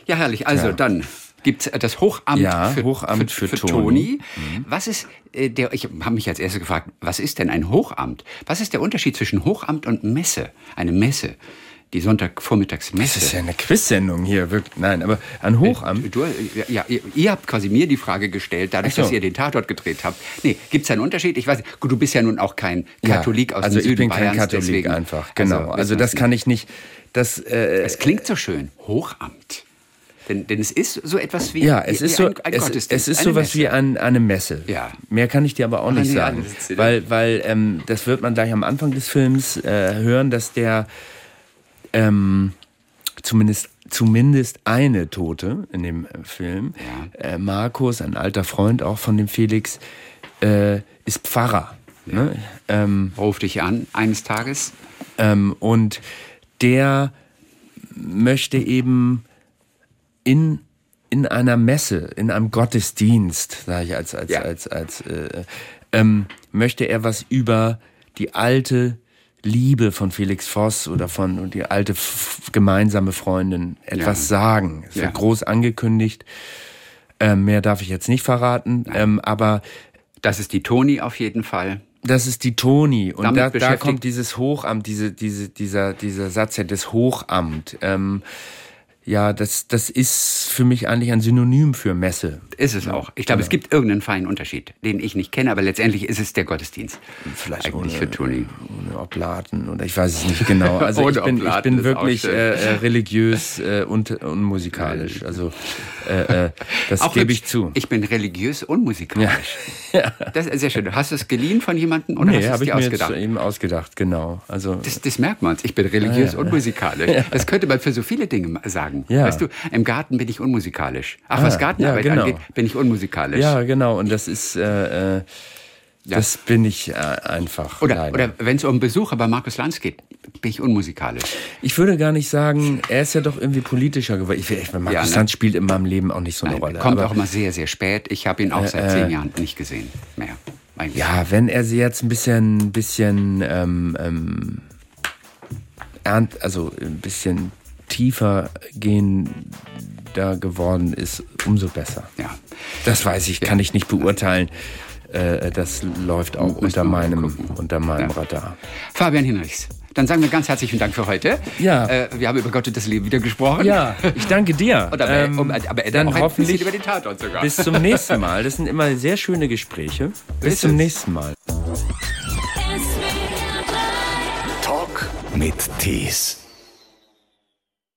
Ja, herrlich. Also Ja. dann gibt es das Hochamt, Ja, für, Hochamt für, für für Toni. Toni. Was ist äh, der? Ich habe mich als erstes gefragt, was ist denn ein Hochamt? Was ist der Unterschied zwischen Hochamt und Messe? Eine Messe, die Sonntagvormittagsmesse. Das ist ja eine Quiz-Sendung hier, wirklich. Nein, aber an Hochamt. Du, ja, ihr, ihr habt quasi mir die Frage gestellt, dadurch, so. dass ihr den Tatort gedreht habt. Nee, gibt es einen Unterschied? Ich weiß nicht. Gut, du bist ja nun auch kein Katholik ja, aus also dem Süden ich bin kein Katholik deswegen- einfach, genau. Also, das wissen kann ich nicht. Das, äh, Es klingt so schön. Hochamt. Denn, denn es ist so etwas wie, ja, es wie ist so, ein, ein es, Gottesdienst, es ist sowas Messe. wie ein, eine Messe. Ja. Mehr kann ich dir aber auch nicht nee, sagen, weil, weil ähm, das wird man gleich am Anfang des Films äh, hören, dass der ähm, zumindest zumindest eine Tote in dem äh, Film, äh, Markus, ein alter Freund auch von dem Felix, äh, ist Pfarrer. Ne? Ähm, Ruf dich an eines Tages. ähm, und der möchte eben in, in einer Messe, in einem Gottesdienst, sage ich als, als, Ja. als, als äh, ähm, möchte er was über die alte Liebe von Felix Voss oder von und die alte gemeinsame Freundin etwas sagen. Es Ja. wird groß angekündigt. Ähm, mehr darf ich jetzt nicht verraten, ähm, aber Das ist die Toni auf jeden Fall. das ist die Toni. Und da, da kommt dieses Hochamt, diese, diese, dieser, dieser Satz ja, das Hochamt. Ähm, ja, das, das ist für mich eigentlich ein Synonym für Messe. Ist es auch. Ich glaube, es gibt irgendeinen feinen Unterschied, den ich nicht kenne, aber letztendlich ist es der Gottesdienst. Vielleicht Eigentlich ohne- für Toni. Ohne Oblaten oder ich weiß es nicht genau. Also ich bin, ich bin wirklich äh, äh, religiös äh, und, und musikalisch. Also äh, äh, das Auch gebe ich zu. Ich bin religiös und musikalisch. Das ist sehr schön. Hast du es geliehen von jemandem oder hast nee, du es habe ich dir mir ausgedacht? eben ausgedacht, genau. Also Das, das merkt man. Ich bin religiös Ah, ja. und musikalisch. Das könnte man für so viele Dinge ma- sagen. Ja. Weißt du, im Garten bin ich unmusikalisch. Ach, Ah, was Gartenarbeit ja, genau. angeht, bin ich unmusikalisch. ja, genau. Und das ist äh, äh, Ja. das bin ich äh, einfach. Oder, leider. oder wenn es um Besucher bei Markus Lanz geht, bin ich unmusikalisch. Ich würde gar nicht sagen, er ist ja doch irgendwie politischer geworden. Ich, ich, Markus Ja, ne? Lanz spielt in meinem Leben auch nicht so eine Rolle. Kommt aber, auch immer sehr, sehr spät. Ich habe ihn auch seit zehn Jahren nicht gesehen mehr. Eigentlich. ja, wenn er sie jetzt ein bisschen, bisschen, ähm, ähm, ernst, also ein bisschen tiefer gehender geworden ist, umso besser. Ja. Das weiß ich, kann ich nicht beurteilen. Äh, das läuft auch unter meinem, unter meinem Ja. Radar. Fabian Hinrichs. Dann sagen wir ganz herzlichen Dank für heute. Ja. Äh, wir haben über Gott und das Leben wieder gesprochen. Ja, ich danke dir. Und aber, Ähm, um, aber dann auch hoffentlich über den Tatort sogar. bis zum nächsten Mal. Das sind immer sehr schöne Gespräche. Bis Ist zum es. nächsten Mal. Talk mit Tees.